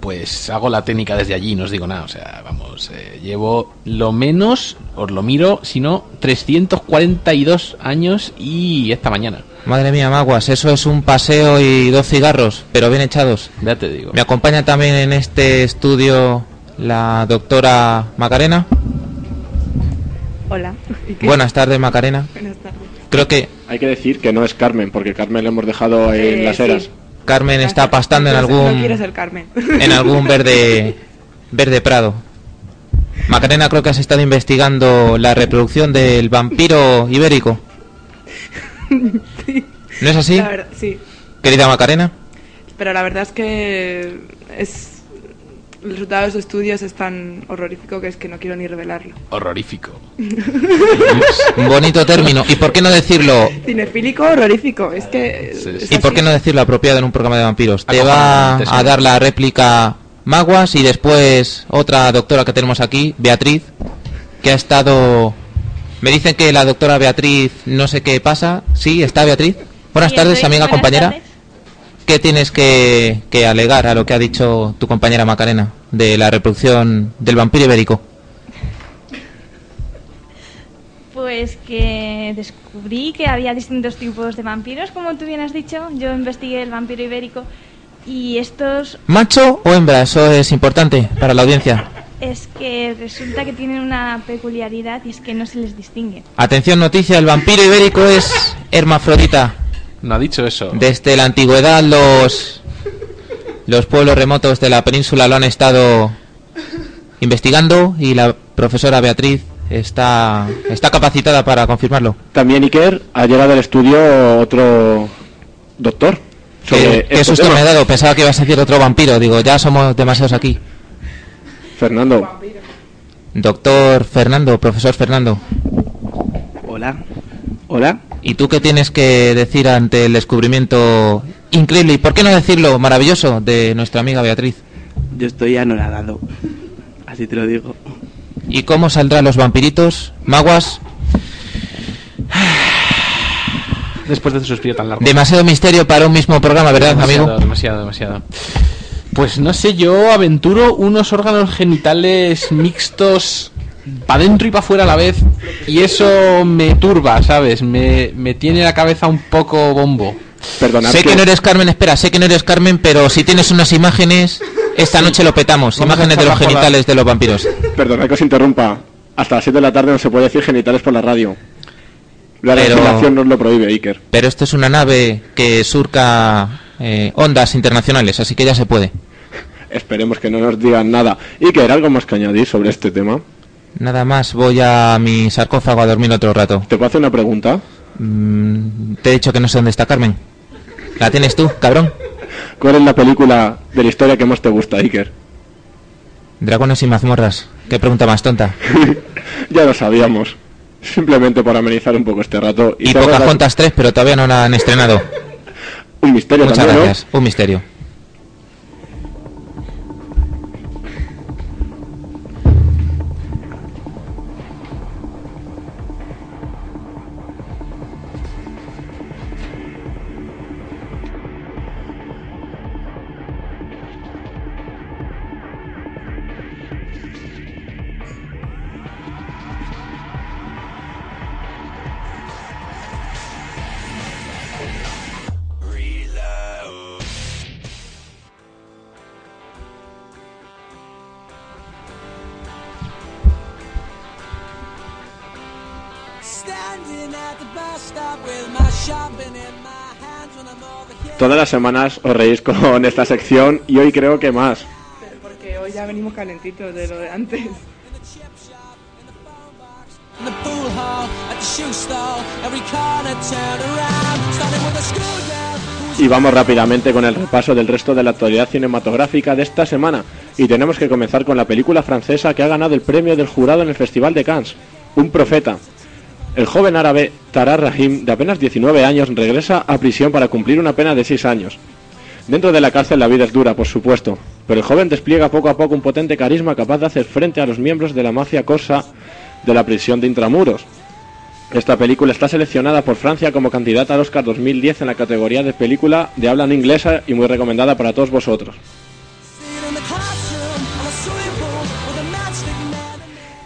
Pues hago la técnica desde allí, no os digo nada. O sea, vamos, eh, llevo lo menos, os lo miro, si no, 342 años y esta mañana. Madre mía, Maguas, eso es un paseo y dos cigarros, pero bien echados. Ya te digo. Me acompaña también en este estudio la doctora Macarena. Hola. ¿Y qué? Buenas tardes, Macarena. Buenas tardes. Creo que Hay que decir que no es Carmen, porque Carmen la hemos dejado en Eh, las sí. eras. Carmen está pastando en No algún quiero ser Carmen. en algún verde verde prado. Macarena, creo que has estado investigando la reproducción del vampiro ibérico. ¿No es así? La verdad, sí. Querida Macarena. Pero la verdad es que es el resultado de los estudios es tan horrorífico que es que no quiero ni revelarlo. Horrorífico. Un bonito término. ¿Y por qué no decirlo? Cinefílico horrorífico. Es que es ¿Y por qué no decirlo apropiado en un programa de vampiros? Te va a dar la réplica Maguas y después otra doctora que tenemos aquí, Beatriz, que ha estado... Me dicen que la doctora Beatriz no sé qué pasa. ¿Sí? ¿Está Beatriz? Buenas Sí, tardes, amiga Buenas compañera. tardes. ¿Qué tienes que, que alegar a lo que ha dicho tu compañera Macarena de la reproducción del vampiro ibérico? Pues que descubrí que había distintos tipos de vampiros, como tú bien has dicho. Yo investigué el vampiro ibérico y estos ¿Macho o hembra? Eso es importante para la audiencia. es que resulta que tienen una peculiaridad y es que no se les distingue. Atención noticia, el vampiro ibérico es hermafrodita. No ha dicho eso. Desde la antigüedad los los pueblos remotos de la península lo han estado investigando y la profesora Beatriz está está capacitada para confirmarlo. También, Iker, ha llegado al estudio otro doctor. sobre Que, que este susto tema. me he dado, pensaba que ibas a decir otro vampiro, digo, ya somos demasiados aquí. Fernando. Doctor Fernando, profesor Fernando. Hola. Hola. ¿Y tú qué tienes que decir ante el descubrimiento increíble y por qué no decirlo maravilloso de nuestra amiga Beatriz? Yo estoy anonadado. Así te lo digo. ¿Y cómo saldrán los vampiritos? Maguas, Después de ese suspiro tan largo. demasiado misterio para un mismo programa, ¿verdad, demasiado, amigo? Demasiado, demasiado. Pues no sé, yo aventuro unos órganos genitales mixtos para dentro y para afuera a la vez y eso me turba, ¿sabes? Me, me tiene la cabeza un poco bombo. Perdonad Sé que no eres Carmen, espera, sé que no eres Carmen, pero si tienes unas imágenes, esta noche lo petamos. Vamos Imágenes de los la- genitales de los vampiros. Perdonad que os interrumpa. Hasta las 7 de la tarde no se puede decir genitales por la radio. La Pero- legislación nos lo prohíbe, Iker. Pero esto es una nave que surca eh, ondas internacionales, así que ya se puede. Esperemos que no nos digan nada. Iker, ¿algo más que añadir sobre este tema? Nada más, voy a mi sarcófago a dormir otro rato. ¿Te puedo hacer una pregunta? Mm, te he dicho que no sé dónde está Carmen. ¿La tienes tú, cabrón? ¿Cuál es la película de la historia que más te gusta, Iker? Dragones y mazmorras. Qué pregunta más tonta. ya lo sabíamos. Simplemente para amenizar un poco este rato. Y la- Pocahontas 3, pero todavía no la han estrenado. Un misterio Muchas también, ¿no? gracias. Un misterio. Las semanas os reís con esta sección y hoy creo que más. Porque hoy ya venimos calentitos de lo de antes. Y vamos rápidamente con el repaso del resto de la actualidad cinematográfica de esta semana. Y tenemos que comenzar con la película francesa que ha ganado el premio del jurado en el Festival de Cannes, Un Profeta. El joven árabe Tarar Rahim, de apenas 19 años, regresa a prisión para cumplir una pena de 6 años. Dentro de la cárcel la vida es dura, por supuesto, pero el joven despliega poco a poco un potente carisma capaz de hacer frente a los miembros de la mafia corsa de la prisión de Intramuros. Esta película está seleccionada por Francia como candidata al Oscar 2010 en la categoría de película de habla no inglesa y muy recomendada para todos vosotros.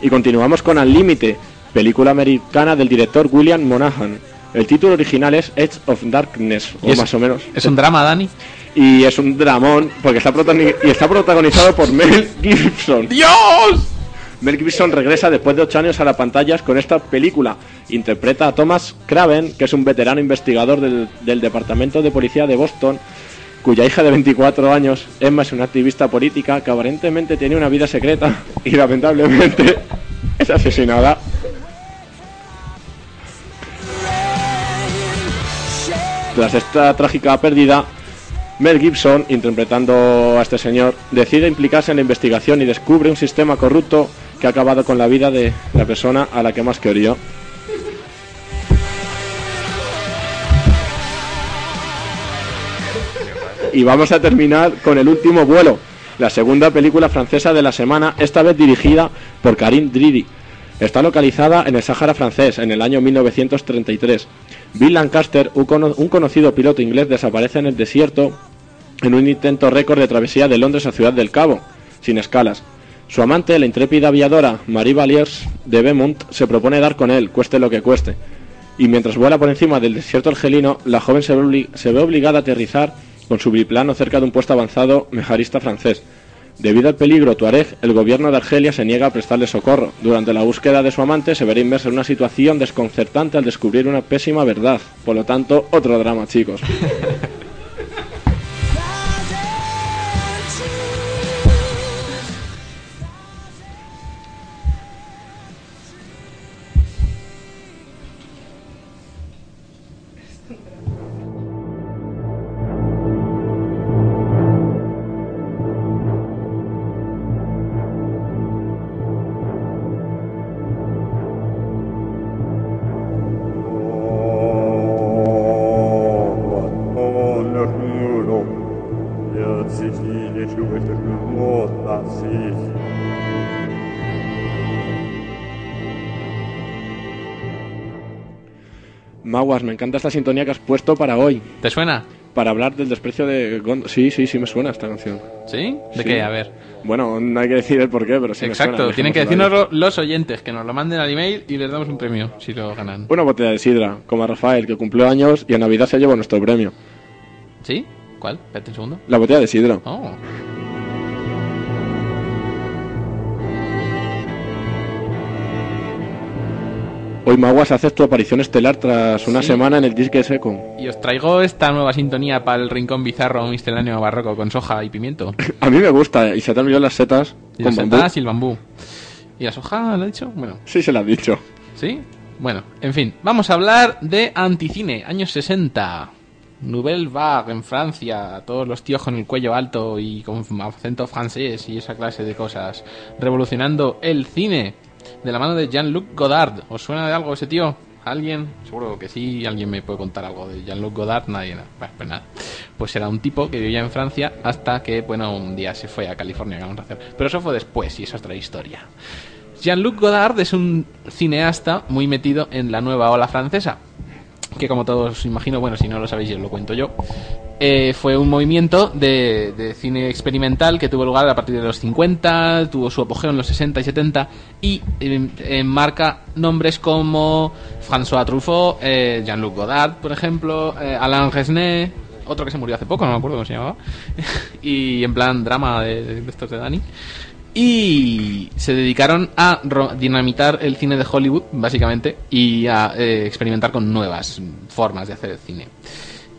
Y continuamos con Al Límite, película americana del director William Monahan. El título original es Edge of Darkness, o es- más o menos. ¿Es un drama, Dani? Y es un dramón, porque está, protagoni- y está protagonizado por Mel Gibson. ¡Dios! Mel Gibson regresa después de ocho años a las pantallas con esta película. Interpreta a Thomas Craven, que es un veterano investigador del, del Departamento de Policía de Boston, cuya hija de 24 años, Emma, es una activista política que aparentemente tiene una vida secreta y lamentablemente es asesinada. Tras esta trágica pérdida, Mel Gibson, interpretando a este señor, decide implicarse en la investigación y descubre un sistema corrupto que ha acabado con la vida de la persona a la que más quería. Y vamos a terminar con El último vuelo, la segunda película francesa de la semana, esta vez dirigida por Karim Dridi. Está localizada en el Sáhara francés en el año 1933. Bill Lancaster, un, cono- un conocido piloto inglés, desaparece en el desierto en un intento récord de travesía de Londres a Ciudad del Cabo, sin escalas. Su amante, la intrépida aviadora Marie Valiers de Beaumont, se propone dar con él, cueste lo que cueste. Y mientras vuela por encima del desierto argelino, la joven se ve obligada a aterrizar con su biplano cerca de un puesto avanzado mejarista francés. Debido al peligro tuareg, el gobierno de Argelia se niega a prestarle socorro. Durante la búsqueda de su amante se verá inmersa en una situación desconcertante al descubrir una pésima verdad. Por lo tanto, otro drama, chicos. Maguas, me encanta esta sintonía que has puesto para hoy. ¿Te suena? Para hablar del desprecio de Gondo. Sí, sí, sí me suena esta canción. ¿Sí? ¿De Sí. qué? A ver. Bueno, no hay que decir el porqué, pero sí me Exacto, suena, tienen que decirnos los oyentes, que nos lo manden al email y les damos un premio si lo ganan. Una botella de sidra, como a Rafael, que cumplió años y a Navidad se llevó nuestro premio. ¿Sí? ¿Cuál? Espérate un segundo. La botella de sidra. Oh. Hoy Maguas haces tu aparición estelar tras una Sí. semana en el disque seco. Y os traigo esta nueva sintonía para el rincón bizarro misceláneo barroco con soja y pimiento. A mí me gusta, y se te han enviado las setas Y con las bambú. setas y el bambú. ¿Y la soja, lo he dicho? Bueno, Sí, se lo has dicho. ¿sí? Bueno, en fin, vamos a hablar de anticine, años 60. Nouvelle Vague en Francia, todos los tíos con el cuello alto y con acento francés y esa clase de cosas. Revolucionando el cine de la mano de Jean-Luc Godard. ¿Os suena de algo ese tío? ¿Alguien? Seguro que sí, alguien me puede contar algo de Jean-Luc Godard, nadie. Bueno, pues nada. Pues era un tipo que vivía en Francia hasta que, bueno, un día se fue a California, ¿qué vamos hacer? Pero eso fue después y eso es otra historia. Jean-Luc Godard es un cineasta muy metido en la nueva ola francesa, que como todos imagino, bueno, si no lo sabéis, yo lo cuento yo, eh, fue un movimiento de, cine experimental que tuvo lugar a partir de los 50, tuvo su apogeo en los 60 y 70 y eh, enmarca nombres como François Truffaut, eh, Jean-Luc Godard, por ejemplo, eh, Alain Resnais, otro que se murió hace poco, no me acuerdo cómo se llamaba, y en plan drama de, de estos de Dani. y se dedicaron a dinamitar el cine de Hollywood, básicamente, y a eh, experimentar con nuevas formas de hacer cine.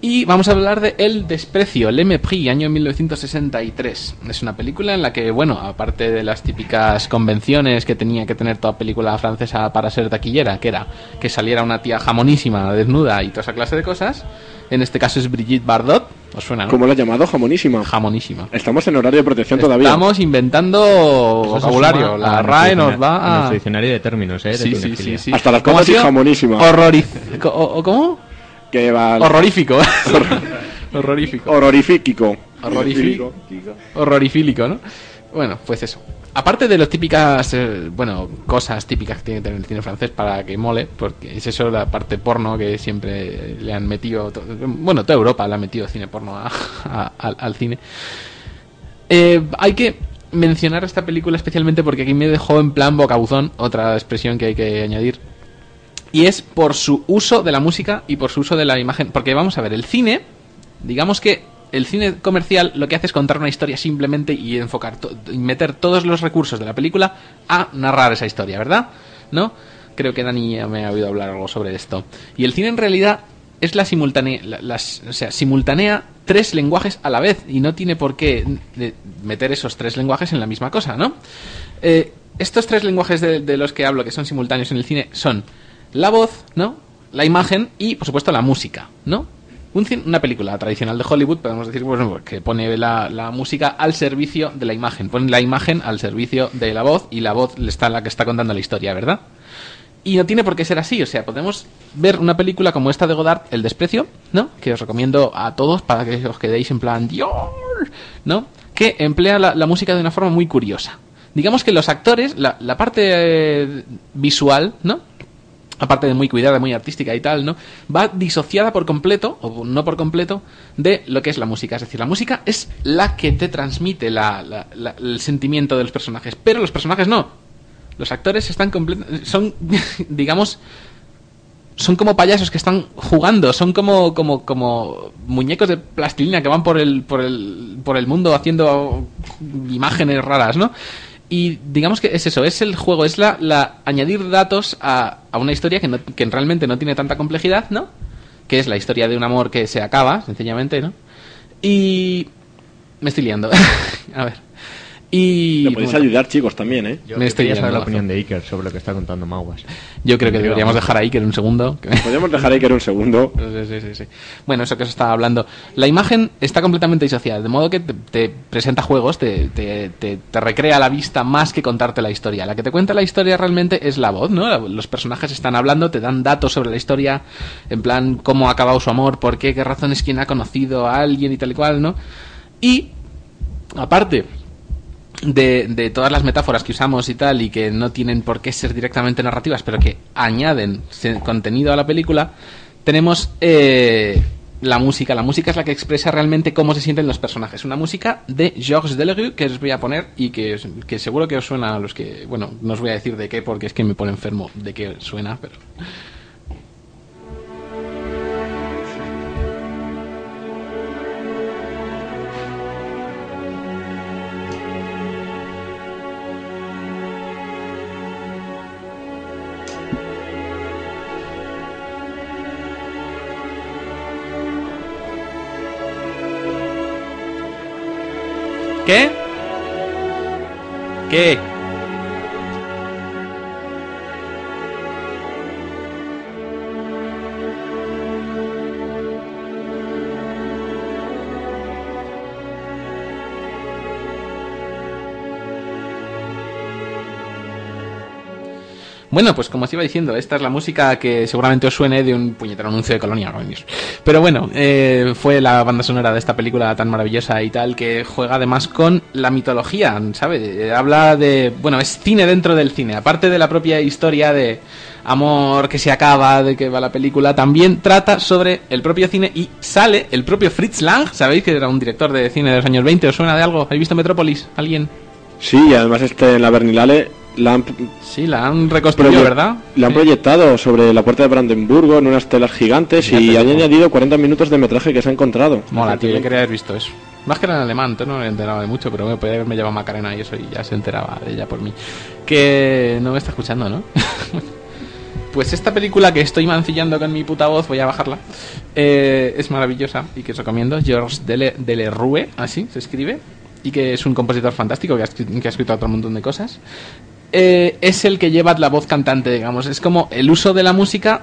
Y vamos a hablar de El Desprecio, Le Mépris, año 1963. Es una película en la que, bueno, aparte de las típicas convenciones que tenía que tener toda película francesa para ser taquillera, que era que saliera una tía jamonísima, desnuda y toda esa clase de cosas, en este caso es Brigitte Bardot, ¿os suena? no? ¿Cómo lo has llamado? Jamonísima. Jamonísima. Estamos en horario de protección todavía. Estamos inventando Eso vocabulario. suma La RAE nos va a nuestro diccionario de términos, ¿eh? de Sí, sí, sí, sí. Hasta las ¿Cómo cosas ha jamonísima. Horroriz- ¿Cómo? Que va... Horrorífico. Horrorífico. Horrorífico. Horrorífico. Horrorifílico, ¿no? Bueno, pues eso. Aparte de las típicas, eh, bueno, cosas típicas que tiene que tener el cine francés para que mole, porque es eso la parte porno que siempre le han metido, to- bueno, toda Europa le ha metido cine porno a- a- al, al cine. Eh, hay que mencionar esta película especialmente porque aquí me dejó en plan bocabuzón, otra expresión que hay que añadir. Y es por su uso de la música y por su uso de la imagen. Porque vamos a ver, el cine, digamos que el cine comercial lo que hace es contar una historia simplemente y enfocar, y meter todos los recursos de la película a narrar esa historia, ¿verdad? ¿No? Creo que Dani me ha oído hablar algo sobre esto. Y el cine en realidad es la simultánea, la- o sea, simultanea tres lenguajes a la vez y no tiene por qué meter esos tres lenguajes en la misma cosa, ¿no? Eh, estos tres lenguajes de los que hablo que son simultáneos en el cine son la voz, ¿no? La imagen y, por supuesto, la música, ¿no? Una película tradicional de Hollywood, podemos decir, bueno, que pone la, música al servicio de la imagen, pone la imagen al servicio de la voz y la voz está la que está contando la historia, ¿verdad? Y no tiene por qué ser así, o sea, podemos ver una película como esta de Godard, El desprecio, ¿no? Que os recomiendo a todos para que os quedéis en plan, Dios, ¿no? Que emplea la, música de una forma muy curiosa. Digamos que los actores, la, la parte eh, visual, ¿no? Aparte de muy cuidada, muy artística y tal, ¿no? Va disociada por completo, o no por completo, de lo que es la música. Es decir, la música es la que te transmite la- la- la- el sentimiento de los personajes, pero los personajes no. Los actores están son, digamos, son como payasos que están jugando, son como, como, como muñecos de plastilina que van por el, por el, por el mundo haciendo imágenes raras, ¿no? Y digamos que es eso, es el juego, es la, la añadir datos a, a una historia que, no- que realmente no tiene tanta complejidad, ¿no? Que es la historia de un amor que se acaba, sencillamente, ¿no? Y... Me estoy liando. a ver. Y... Podéis bueno, ayudar, chicos, también, ¿eh? Yo Me estoy quería saber liando, la opinión de Iker sobre lo que está contando Mauas. Yo creo que deberíamos dejar ahí que en un segundo. Podemos dejar que era un segundo. Sí, sí, sí, sí. Bueno, eso que os estaba hablando. La imagen está completamente disociada, de modo que te, te presenta juegos, te, te, te- te recrea la vista más que contarte la historia. La que te cuenta la historia realmente es la voz, ¿no? Los personajes están hablando, te dan datos sobre la historia, en plan cómo ha acabado su amor, por qué, qué razones, quién ha conocido a alguien y tal y cual, ¿no? Y, aparte, de, de todas las metáforas que usamos y tal, y que no tienen por qué ser directamente narrativas, pero que añaden contenido a la película, tenemos eh, la música. La música es la que expresa realmente cómo se sienten los personajes. Una música de Georges Delerue que os voy a poner y que, que seguro que os suena a los que. Bueno, no os voy a decir de qué porque es que me pone enfermo de qué suena, pero. ¿Qué? ¿Qué? Bueno, pues como os iba diciendo, esta es la música que seguramente os suene de un puñetero anuncio de Colonia. Pero bueno, eh, fue la banda sonora de esta película tan maravillosa y tal que juega además con la mitología, ¿sabes? Eh, Habla de, bueno, es cine dentro del cine, aparte de la propia historia de amor que se acaba, de que va la película, también trata sobre el propio cine y sale el propio Fritz Lang, ¿sabéis que era un director de cine de los años 20? ¿Os suena de algo? ¿Habéis visto Metrópolis? ¿Alguien? Sí, y además este en la Berlinale la han, Sí, la han reconstruido, ¿verdad? la han Sí. proyectado sobre la puerta de Brandenburgo en unas telas gigantes y han añadido 40 minutos de metraje que se ha encontrado. Mola, tío, yo quería haber visto eso. Más que era en alemán, no me enteraba de mucho, pero me podía haberme llevado Macarena y eso y ya se enteraba de ella por mí. Que no me está escuchando, ¿no? pues esta película que estoy mancillando con mi puta voz, voy a bajarla, eh, es maravillosa y que os recomiendo. Georges Dele, Delerue, así se escribe, y que es un compositor fantástico que ha, escri- que ha escrito otro montón de cosas. Eh, es el que lleva la voz cantante, digamos. Es como el uso de la música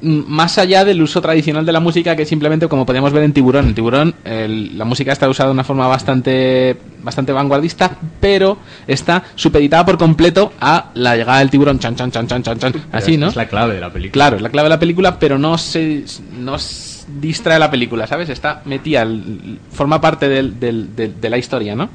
mm, más allá del uso tradicional de la música que simplemente como podemos ver en Tiburón. En Tiburón el- la música está usada de una forma bastante bastante vanguardista, pero está supeditada por completo a la llegada del tiburón chan chan chan chan chan chan así, es- ¿no? es la clave de la película. Claro, es la clave de la película, pero no se no distrae la película, ¿sabes? Está metida, forma parte del- del- del- de la historia, ¿no?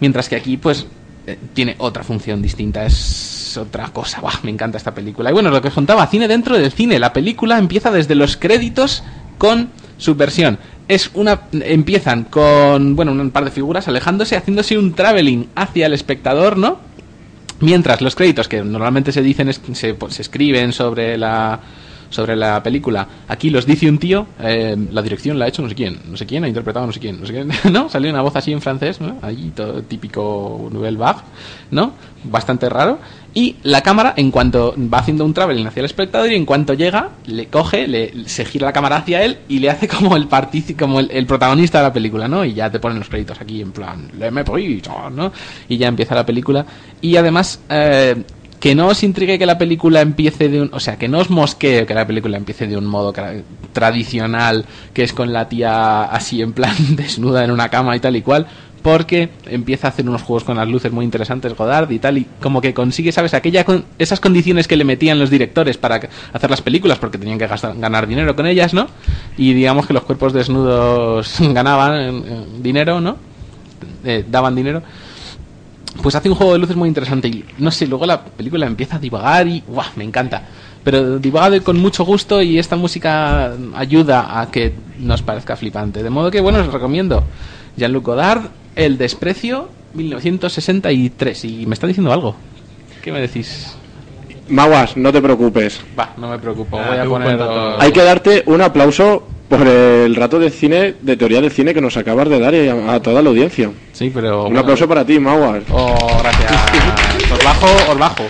Mientras que aquí, pues, eh, tiene otra función distinta, es otra cosa. Me encanta esta película. Y bueno, lo que os contaba, cine dentro del cine. La película empieza desde los créditos con subversión. Es una empiezan con, bueno, un par de figuras alejándose, haciéndose un traveling hacia el espectador, ¿no? Mientras los créditos que normalmente se dicen se, pues, se escriben sobre la sobre la película, aquí los dice un tío, eh, la dirección la ha hecho no sé quién, no sé quién ha interpretado no sé quién, no sé quién, ¿no? Salió una voz así en francés, ¿no? Allí todo típico Nouvelle Vague, ¿no? Bastante raro. Y la cámara, en cuanto va haciendo un traveling hacia el espectador y en cuanto llega, le coge, le, se gira la cámara hacia él y le hace como el como el, el protagonista de la película, ¿no? Y ya te ponen los créditos aquí en plan, le me ¿no? Y ya empieza la película. Y además, eh, que no os intrigue que la película empiece de un... O sea, que no os mosquee que la película empiece de un modo tradicional, que es con la tía así en plan desnuda en una cama y tal y cual, porque empieza a hacer unos juegos con las luces muy interesantes Godard y tal, y como que consigue, ¿sabes? Aquella con- esas condiciones que le metían los directores para hacer las películas, porque tenían que gastar- ganar dinero con ellas, ¿no? Y digamos que los cuerpos desnudos ganaban eh, dinero, ¿no? Eh, daban dinero pues hace un juego de luces muy interesante y no sé, luego la película empieza a divagar y ¡guau! me encanta. Pero divaga con mucho gusto y esta música ayuda a que nos parezca flipante. De modo que, bueno, os recomiendo Jean-Luc Godard, El desprecio, 1963. Y me está diciendo algo. ¿Qué me decís? Maguas, no te preocupes. Va, no me preocupo. Ah, voy a poner... Hay que darte un aplauso por el rato de cine, de teoría del cine que nos acabas de dar y a, a toda la audiencia. Sí, pero... Un bueno, aplauso para ti, Maguas. Oh, gracias. Os bajo, os bajo.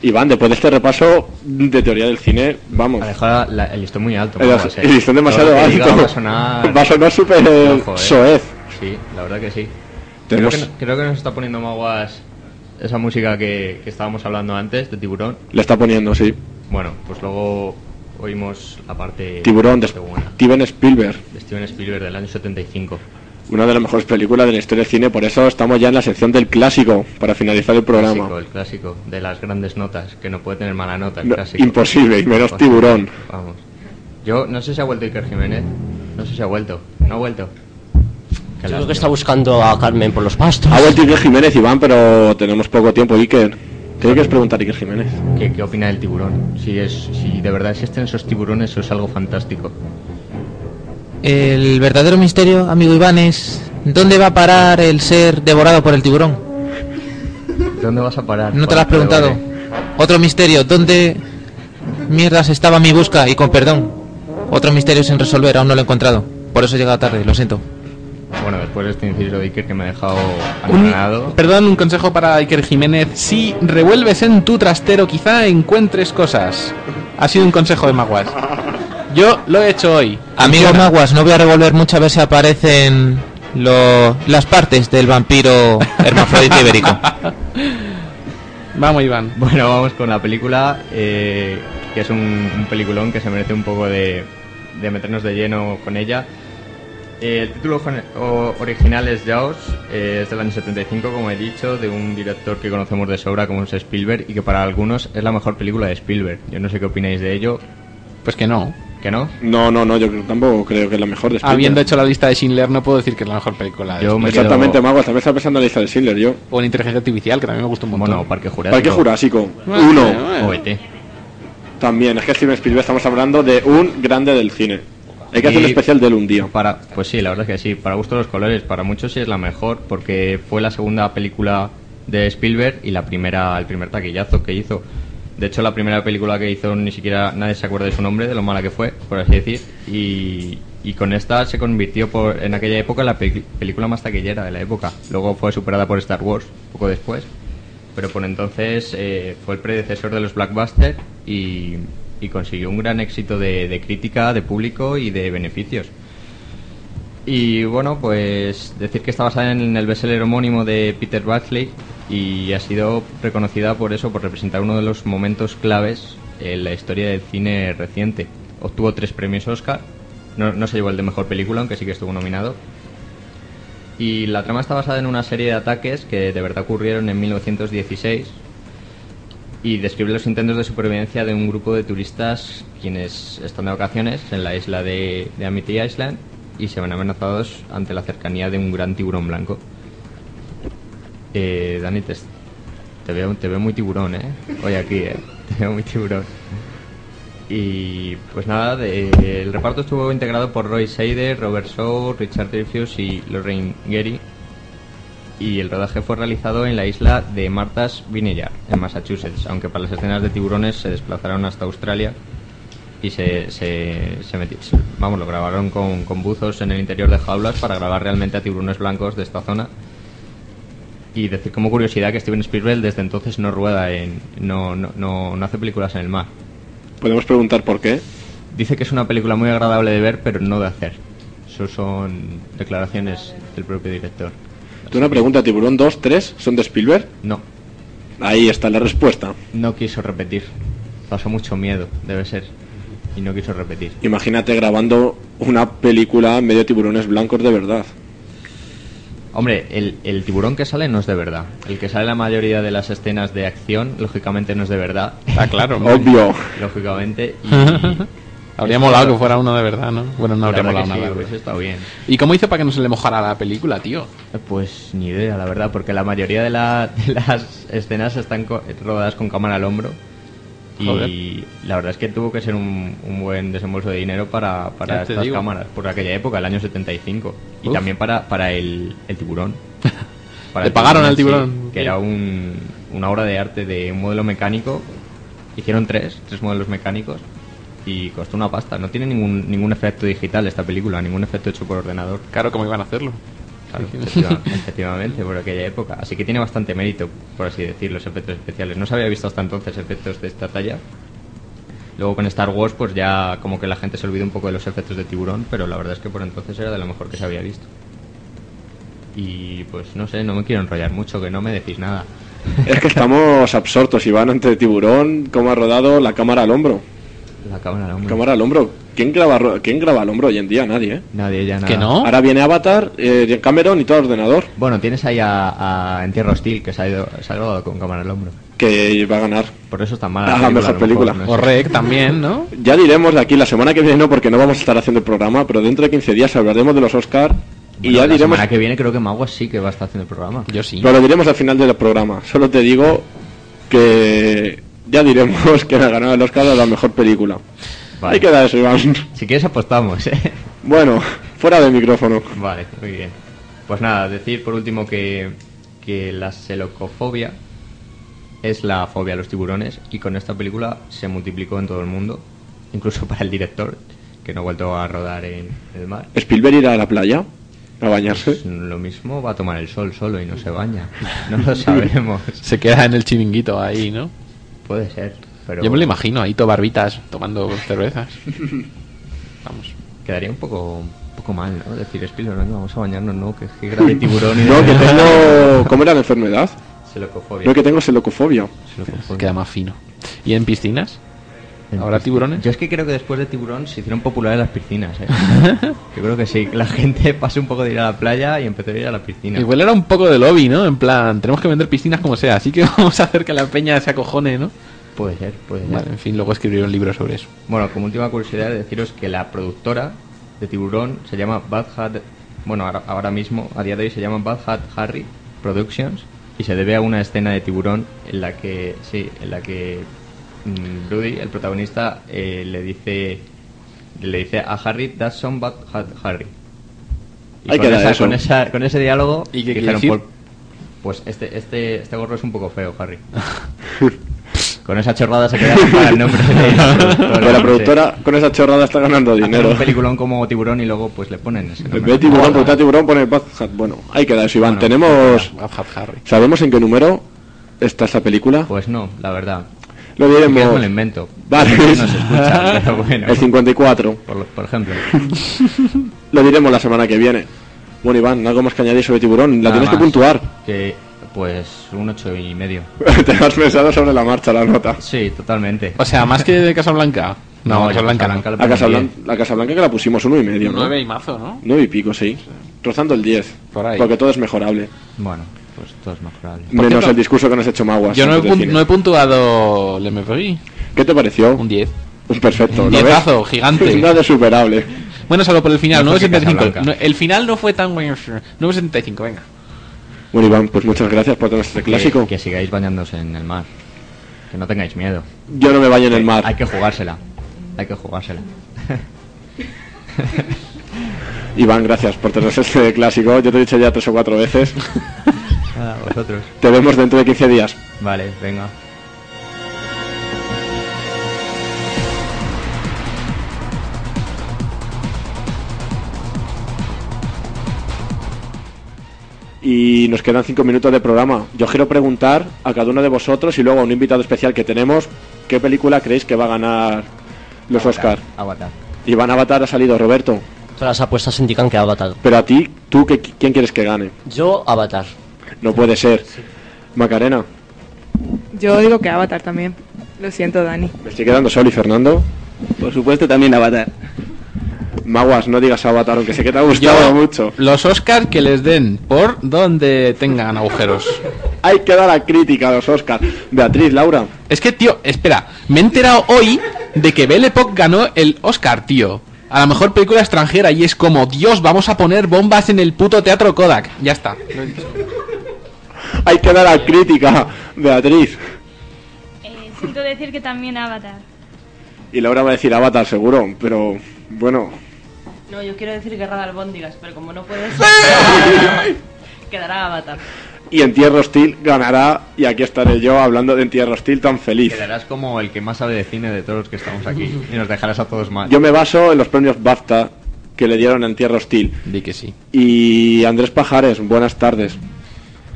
Iván, después de este repaso de teoría del cine, vamos. Ha dejado la- el listón muy alto. El, Maguas, eh. el listón demasiado diga alto. Va a sonar, Va a sonar súper eh. soez. Sí, la verdad que sí. Creo, que, no- creo que nos está poniendo Maguas esa música que, que estábamos hablando antes, de Tiburón. Le está poniendo, sí. Bueno, pues luego oímos la parte Tiburón de la Steven Spielberg. de Steven Spielberg del año 75. Una de las mejores películas de la historia del cine, por eso estamos ya en la sección del clásico para finalizar el programa. Clásico, el clásico de las grandes notas, que no puede tener mala nota, el No, clásico. imposible, y menos Tiburón. Vamos. Yo no sé si ha vuelto Iker Jiménez. No sé si ha vuelto. No ha vuelto. Creo que está buscando a Carmen por los pastos. Ha vuelto Iker Jiménez, Iván, pero tenemos poco tiempo, Iker. ¿Qué le quieres preguntar, Iker Jiménez? ¿Qué, qué opina del tiburón? Si, es, si de verdad existen esos tiburones, eso es algo fantástico. El verdadero misterio, amigo Iván, es ¿dónde va a parar el ser devorado por el tiburón? ¿Dónde vas a parar? No te lo has preguntado. devore? Otro misterio, ¿dónde mierdas estaba mi busca? Y con perdón. Otro misterio sin resolver, aún no lo he encontrado. Por eso he llegado tarde, lo siento. Bueno, después de este inciso de Iker que me ha dejado anonadado. perdón, un consejo para Iker Jiménez. Si revuelves en tu trastero, quizá encuentres cosas. Ha sido un consejo de Maguas. Yo lo he hecho hoy. Amigo. Maguas, no voy a revolver mucho a ver si aparecen lo- las partes del vampiro hermafrodita ibérico. Vamos, Iván. Bueno, vamos con la película, eh, que es un, un peliculón que se merece un poco de, de meternos de lleno con ella. Eh, el título original es Jaws, eh, es del año 75, como he dicho, de un director que conocemos de sobra como es Spielberg y que para algunos es la mejor película de Spielberg. Yo no sé qué opináis de ello. Pues que no. ¿Que no? No, no, no, yo tampoco creo que es la mejor de Spielberg. Habiendo hecho la lista de Schindler, no puedo decir que es la mejor película. de Yo me. Exactamente, Maguas, también estaba pensando en la lista de Schindler, yo. O en Inteligencia Artificial, que también me gustó un montón. Bueno, Parque Jurásico. Parque Jurásico, uno. bueno. O ET. También, es que Steven Spielberg estamos hablando de un grande del cine. Hay que hacer un especial de él un día. Para, pues sí, la verdad es que sí. Para gusto de los colores, para muchos sí es la mejor, porque fue la segunda película de Spielberg y la primera, el primer taquillazo que hizo. De hecho, la primera película que hizo ni siquiera nadie se acuerda de su nombre, de lo mala que fue, por así decir. Y, y con esta se convirtió por, en aquella época en la pe- película más taquillera de la época. Luego fue superada por Star Wars, poco después. Pero por entonces eh, fue el predecesor de los blockbusters y, y consiguió un gran éxito de, de crítica, de público y de beneficios. Y bueno, pues decir que está basada en el bestseller homónimo de Peter Buckley y ha sido reconocida por eso, por representar uno de los momentos claves en la historia del cine reciente. Obtuvo tres premios Oscar, no se llevó el de mejor película, aunque sí que estuvo nominado. Y la trama está basada en una serie de ataques que de verdad ocurrieron en 1916 y describe los intentos de supervivencia de un grupo de turistas quienes están de vacaciones en la isla de, Amity Island y se ven amenazados ante la cercanía de un gran tiburón blanco. Eh, Dani, te, te veo, muy tiburón, ¿eh? Hoy aquí, ¿eh? Te veo muy tiburón. Y pues nada, el reparto estuvo integrado por Roy Seider, Robert Shaw, Richard Dreyfuss y Lorraine Gary. Y el rodaje fue realizado en la isla de Martha's Vineyard, en Massachusetts, aunque para las escenas de tiburones se desplazaron hasta Australia y se, se, se meti- vamos, lo grabaron con, con buzos en el interior de jaulas para grabar realmente a tiburones blancos de esta zona. Y decir como curiosidad que Steven Spielberg desde entonces no rueda en, no, no, no, no hace películas en el mar. Podemos preguntar por qué. Dice que es una película muy agradable de ver, pero no de hacer. Eso son declaraciones del propio director. Tú una pregunta, ¿Tiburón 2, 3 son de Spielberg? No. Ahí está la respuesta. No quiso repetir. Pasó mucho miedo, debe ser. Y no quiso repetir. Imagínate grabando una película medio tiburones blancos de verdad. Hombre, el, el tiburón que sale no es de verdad. El que sale en la mayoría de las escenas de acción, lógicamente no es de verdad. Está claro. Obvio. Lógicamente. Y... Habría molado que fuera uno de verdad, ¿no? Bueno, no habría molado nada. sí, hubiese estado bien. ¿Y cómo hizo para que no se le mojara la película, tío? Pues ni idea, la verdad, porque la mayoría de, la- de las escenas están co- rodadas con cámara al hombro. Y Joder. la verdad es que tuvo que ser un, un buen desembolso de dinero para, para estas digo. cámaras, por aquella época, el año 75. Y Uf. también para, para el, el tiburón. Para Le el pagaron al sí, tiburón. que era un, una obra de arte de un modelo mecánico. Hicieron tres, tres modelos mecánicos. Y costó una pasta. No tiene ningún, ningún efecto digital esta película, ningún efecto hecho por ordenador. Claro, ¿cómo iban a hacerlo? Claro, efectiva- efectivamente, por aquella época. Así que tiene bastante mérito, por así decir, los efectos especiales. No se había visto hasta entonces efectos de esta talla. Luego con Star Wars, pues ya como que la gente se olvidó un poco de los efectos de tiburón, pero la verdad es que por entonces era de lo mejor que se había visto. Y pues no sé, no me quiero enrollar mucho, que no me decís nada. Es que estamos absortos, Iván, ante Tiburón, cómo ha rodado la cámara al hombro. La cámara al hombro. Cámara al hombro. ¿Quién graba, ¿Quién graba al hombro hoy en día? Nadie, ¿eh? Nadie ya nada. ¿Que no? Ahora viene Avatar, eh, Cameron y todo ordenador, Bueno, tienes ahí a, a En Tierra Hostil, que se ha, ido, se ha grabado con cámara al hombro. que va a ganar. Por eso está mala. Ah, la mejor película. no sé. O Rec también, ¿no? Ya diremos de aquí la semana que viene, no, porque no vamos a estar haciendo el programa, pero dentro de 15 días hablaremos de los Oscar y ya la diremos. semana que viene creo que Maguas sí que va a estar haciendo el programa. Yo sí. Pero lo diremos al final del programa. Solo te digo que ya diremos que ha ganado el Oscar a la mejor película. Vale. Ahí queda eso, Iván. Si quieres apostamos, ¿eh? Bueno, fuera del micrófono. Vale, muy bien. Pues nada, decir por último que, que la selocofobia es la fobia a los tiburones y con esta película se multiplicó en todo el mundo, incluso para el director, que no ha vuelto a rodar en el mar. Spielberg irá a la playa a bañarse. Pues lo mismo va a tomar el sol solo y no se baña. No lo sabemos. Se queda en el chiringuito ahí, ¿no? Puede ser, pero Yo me lo imagino ahí, todo barbitas, tomando cervezas. Vamos. quedaría un poco, un poco mal, ¿no? Decir, Spielberg, venga, vamos a bañarnos, ¿no? Que, que grave tiburón y No, que tengo. ¿Cómo era la enfermedad? Selocofobia. Creo que tengo selocofobia. Selocofobia. Queda más fino. ¿Y en piscinas? ¿Habrá tiburones? Yo es que creo que después de tiburón se hicieron populares las piscinas, ¿eh? Yo creo que sí, que la gente pasó un poco de ir a la playa y empezó a ir a la piscina. Igual era un poco de lobby, ¿no? En plan, tenemos que vender piscinas como sea, así que vamos a hacer que la peña se acojone, ¿no? Puede ser, puede ser. Vale, en fin, luego escribieron un libro sobre eso. Bueno, como última curiosidad, deciros que la productora de tiburón se llama Bad Hat, bueno, ahora, ahora mismo, a día de hoy se llama Bad Hat Harry Productions y se debe a una escena de tiburón en la que, sí, en la que mm, Rudy, el protagonista, eh, le dice le dice a Harry, that's some bad ha- Harry. Y Ahí con, queda esa- eso. con, esa- con ese diálogo ¿Y qué dijeron, decir? "Pues- Pues este, este, este gorro es un poco feo, Harry. con esa chorrada se quedaron para el nombre de Pero la productora con esa chorrada está ganando dinero. un peliculón como Tiburón y luego pues le ponen ese nombre. de tiburón, preguntar tiburón, pone Bad Hat. Bueno, ahí queda eso, Iván. Tenemos. ¿Sabemos en qué número está esta película? Pues no, la verdad. Lo diremos. quieres me lo invento. Vale. No se escucha, pero bueno. El 54. Por, por ejemplo. Lo diremos la semana que viene. Bueno, Iván, algo más que añadir sobre tiburón. La Nada tienes que puntuar. Que, pues un ocho y medio. Te has pensado sobre la marcha la nota. Sí, totalmente. O sea, más que de Casablanca. No, No, Casablanca no. Casablanca le La Casablanca, la Casablanca que la pusimos uno y medio, ¿no? Nueve y mazo, ¿no? Nueve y pico, sí. Rozando el 10. Por ahí. Porque todo es mejorable. Bueno, pues todo es mejorable. Menos el discurso que nos ha hecho Maguas. Yo no he, no he puntuado Le Meperí. ¿Qué te pareció? Un 10. Perfecto. Un ¿lo ves? diezazo, gigante. Nada superable. Bueno, salvo por el final, que 9.75. Casablanca. No, el final no fue tan bueno. 9.75, venga. Bueno, Iván, pues muchas gracias por tener este clásico. Que, que sigáis bañándose en el mar. Que no tengáis miedo. Yo no me baño en el mar. Hay que jugársela. Hay que jugársela. Iván, gracias por tener este clásico. Yo te he dicho ya tres o cuatro veces. A vosotros. Te vemos dentro de 15 días. Vale, venga. Y nos quedan cinco minutos de programa. Yo quiero preguntar a cada uno de vosotros y luego a un invitado especial que tenemos, ¿qué película creéis que va a ganar los Oscar? Avatar. Iván Avatar ha salido, Roberto. Todas las apuestas indican que Avatar. Pero a ti, ¿tú qué, quién quieres que gane? Yo, Avatar. No puede ser. Macarena, Yo digo que Avatar también. Lo siento, Dani. me estoy quedando solo y Fernando. Por supuesto, también Avatar. Maguas, no digas Avatar, aunque sé que te ha gustado Yo- mucho. Los Oscars que les den por donde tengan agujeros. Hay que dar la crítica a los Oscars. Beatriz, Laura. Es que, tío, espera, me he enterado hoy de que Belle Époque ganó el Oscar, tío. A la mejor película extranjera y es como, Dios, vamos a poner bombas en el puto teatro Kodak. Ya está. lo he dicho. Hay que dar la crítica, Beatriz. Eh, siento decir que también Avatar. Y Laura va a decir Avatar, seguro, pero bueno. No, yo quiero decir guerra de albóndigas, pero como no puede ser, quedará Avatar. Y en Tierra Hostil ganará, y aquí estaré yo hablando de En Tierra Hostil tan feliz. Quedarás como el que más sabe de cine de todos los que estamos aquí. Y nos dejarás a todos mal. Yo me baso en los premios BAFTA que le dieron en Tierra Hostil. Di que sí. Y Andrés Pajares, buenas tardes.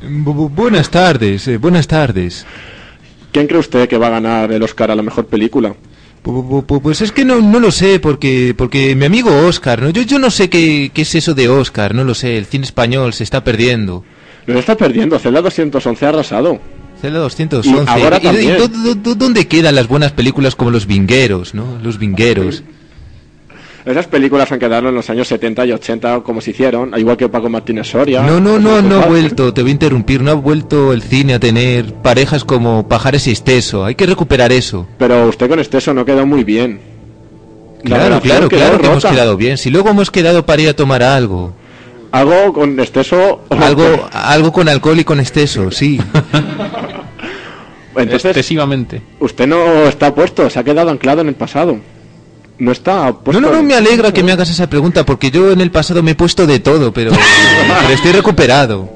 Bu- bu- buenas tardes, eh, buenas tardes. ¿Quién cree usted que va a ganar el Oscar a la mejor película? Pu- pu- pu- Pues es que no, no lo sé, porque porque mi amigo Oscar, ¿no? Yo, yo no sé qué, qué es eso de Oscar, no lo sé, el cine español se está perdiendo. Lo está perdiendo, Celda 211 ha arrasado. Celda 211. Y ahora ¿Y- y también. dó- dó- dó- ¿Dónde quedan las buenas películas como Los Vingueros, no? Los Vingueros. Esas películas han quedado en los años 70 y 80 como se hicieron, al igual que Paco Martínez Soria. No, no, no, no ha vuelto, te voy a interrumpir, no ha vuelto el cine a tener parejas como Pajares y Esteso, hay que recuperar eso. Pero usted con Esteso no quedó muy bien. La Claro, claro, claro que hemos quedado bien. Si luego hemos quedado para ir a tomar algo. Algo con Esteso. Algo, algo con alcohol y con Esteso, sí. Entonces, Excesivamente. usted no está puesto, se ha quedado anclado en el pasado. No está No, puesto. no, no, me alegra que me hagas esa pregunta porque yo en el pasado me he puesto de todo, pero, pero estoy recuperado.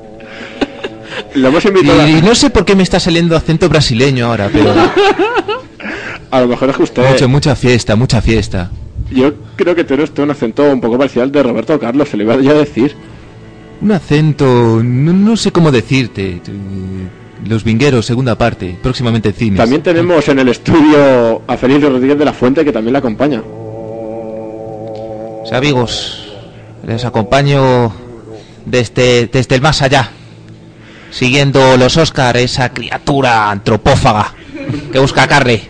Lo hemos invitado a- Y, no sé por qué me está saliendo acento brasileño ahora, pero A lo mejor es que usted. mucho, mucha fiesta, mucha fiesta. Yo creo que tiene usted un acento un poco parecido al de Roberto Carlos, se le iba yo a decir. Un acento, no, no sé cómo decirte. Los Vingueros, segunda parte, próximamente en cines. También tenemos en el estudio a Felipe Rodríguez de la Fuente que también la acompaña. O sea, amigos, les acompaño desde, desde el más allá, siguiendo los Oscar, esa criatura antropófaga que busca carne,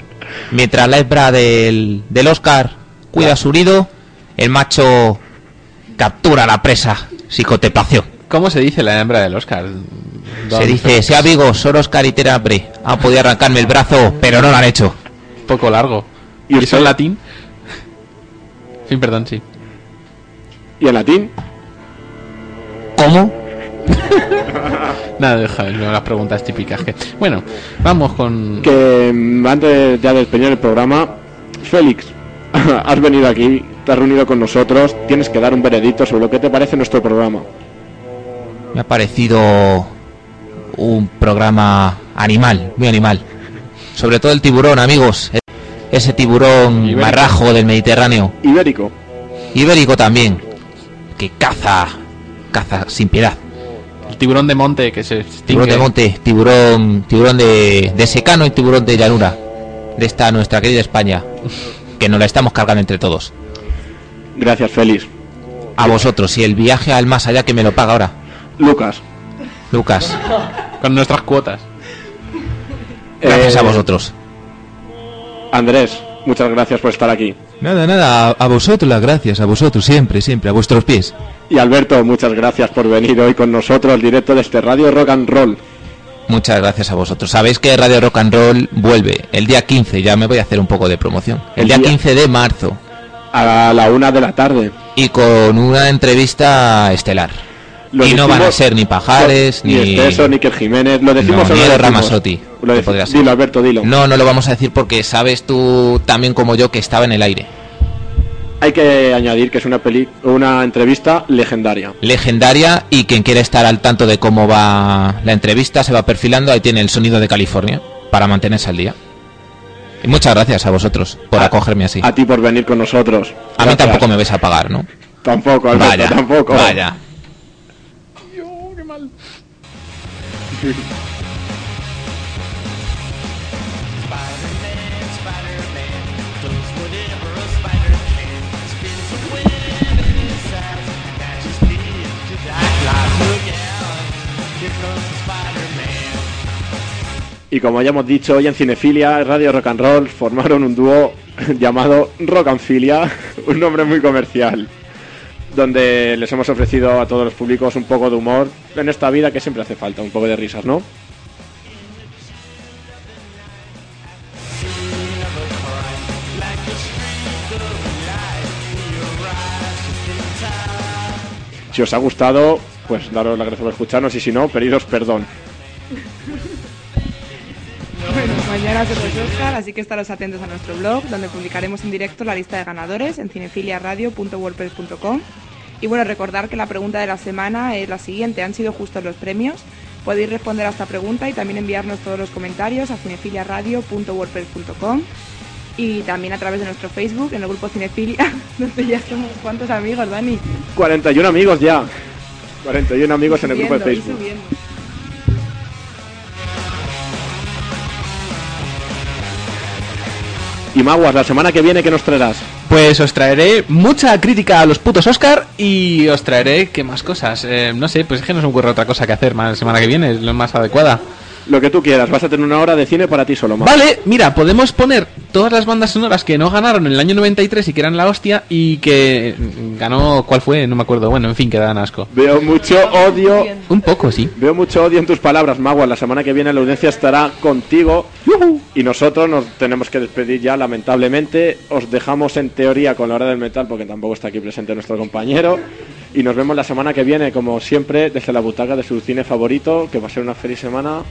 mientras la hembra del, del Oscar cuida su nido, el macho captura a la presa, psicoteplación. ¿Cómo se dice la hembra del Oscar? Se dice, son Oscar y tiene hambre, han podido arrancarme el brazo, pero no lo han hecho. Poco largo. ¿Y eso en latín? Sí, perdón, sí. ¿Y en latín? ¿Cómo? Nada, deja no, las preguntas típicas. Que... Bueno, vamos con... Que mm, antes ya de despedir el programa, Félix, has venido aquí te has reunido con nosotros, tienes que dar un veredicto sobre lo que te parece nuestro programa. Me ha parecido un programa animal, muy animal. Sobre todo el tiburón, amigos. Ese tiburón Ibérico. marrajo del Mediterráneo. Ibérico. Ibérico también. Que caza, caza sin piedad. El tiburón de monte que se extingue. Tiburón de monte, tiburón, tiburón de, de secano y tiburón de llanura. De esta nuestra querida España. Que nos la estamos cargando entre todos. Gracias, Félix. A vosotros y el viaje al más allá que me lo paga ahora. Lucas. Lucas. Con nuestras cuotas. Gracias Eh, a vosotros. Andrés, muchas gracias por estar aquí. Nada, nada, a, a vosotros las gracias, a vosotros siempre, siempre, a vuestros pies. Y Alberto, muchas gracias por venir hoy con nosotros al directo de este Radio Rock and Roll. Muchas gracias a vosotros. Sabéis que Radio Rock and Roll vuelve el día 15, ya me voy a hacer un poco de promoción. El El día día- 15 de marzo. A la una de la tarde. Y con una entrevista estelar. Lo y no van a decimos- ser ni Pajares, Ni ni... Esteso, ni Iker Jiménez, lo decimos no, ni lo decimos? Ramazzotti, Lo que deci- podría ser. Dilo, Alberto, dilo. No, no lo vamos a decir porque sabes tú también como yo que estaba en el aire. Hay que añadir que es una peli una entrevista legendaria. Legendaria y quien quiera estar al tanto de cómo va la entrevista se va perfilando, ahí tiene el sonido de California para mantenerse al día. Y muchas gracias a vosotros por acogerme así. A ti por venir con nosotros. A mí tampoco me vais a pagar, ¿no? Tampoco, Alberto, Vaya, tampoco. vaya. Y como ya hemos dicho, hoy en Cinefilia, Radio Rock and Roll formaron un dúo llamado Rock and Filia, un nombre muy comercial, donde les hemos ofrecido a todos los públicos un poco de humor en esta vida que siempre hace falta, un poco de risas, ¿no? Si os ha gustado, pues daros las gracias por escucharnos y si no, pediros perdón. Son los Oscar, así que estaros atentos a nuestro blog, donde publicaremos en directo la lista de ganadores en cinefiliaradio.wordpress.com. Y bueno, recordar que la pregunta de la semana es la siguiente, ¿han sido justos los premios? Podéis responder a esta pregunta y también enviarnos todos los comentarios a cinefiliaradio.wordpress.com y también a través de nuestro Facebook, en el grupo Cinefilia, donde ya somos cuántos amigos, Dani. 41 amigos ya. 41 amigos en el grupo de y Facebook. subiendo. Y Maguas, la semana que viene, ¿qué nos traerás? Pues os traeré mucha crítica a los putos Oscar y os traeré, ¿qué más cosas? Eh, no sé, pues es que no se ocurre otra cosa que hacer más la semana que viene, es lo más adecuada. Lo que tú quieras, vas a tener una hora de cine para ti solo, Maguas. Vale, mira, podemos poner todas las bandas sonoras que no ganaron en el año 93 y que eran la hostia y que ganó, ¿cuál fue? No me acuerdo, bueno, en fin, que dan asco. Veo mucho odio. Un poco, sí. Veo mucho odio en tus palabras, Maguas. La semana que viene la audiencia estará contigo. Y nosotros nos tenemos que despedir ya, lamentablemente. Os dejamos en teoría con la hora del metal, porque tampoco está aquí presente nuestro compañero. Y nos vemos la semana que viene, como siempre, desde la butaca de su cine favorito. Que va a ser una feliz semana.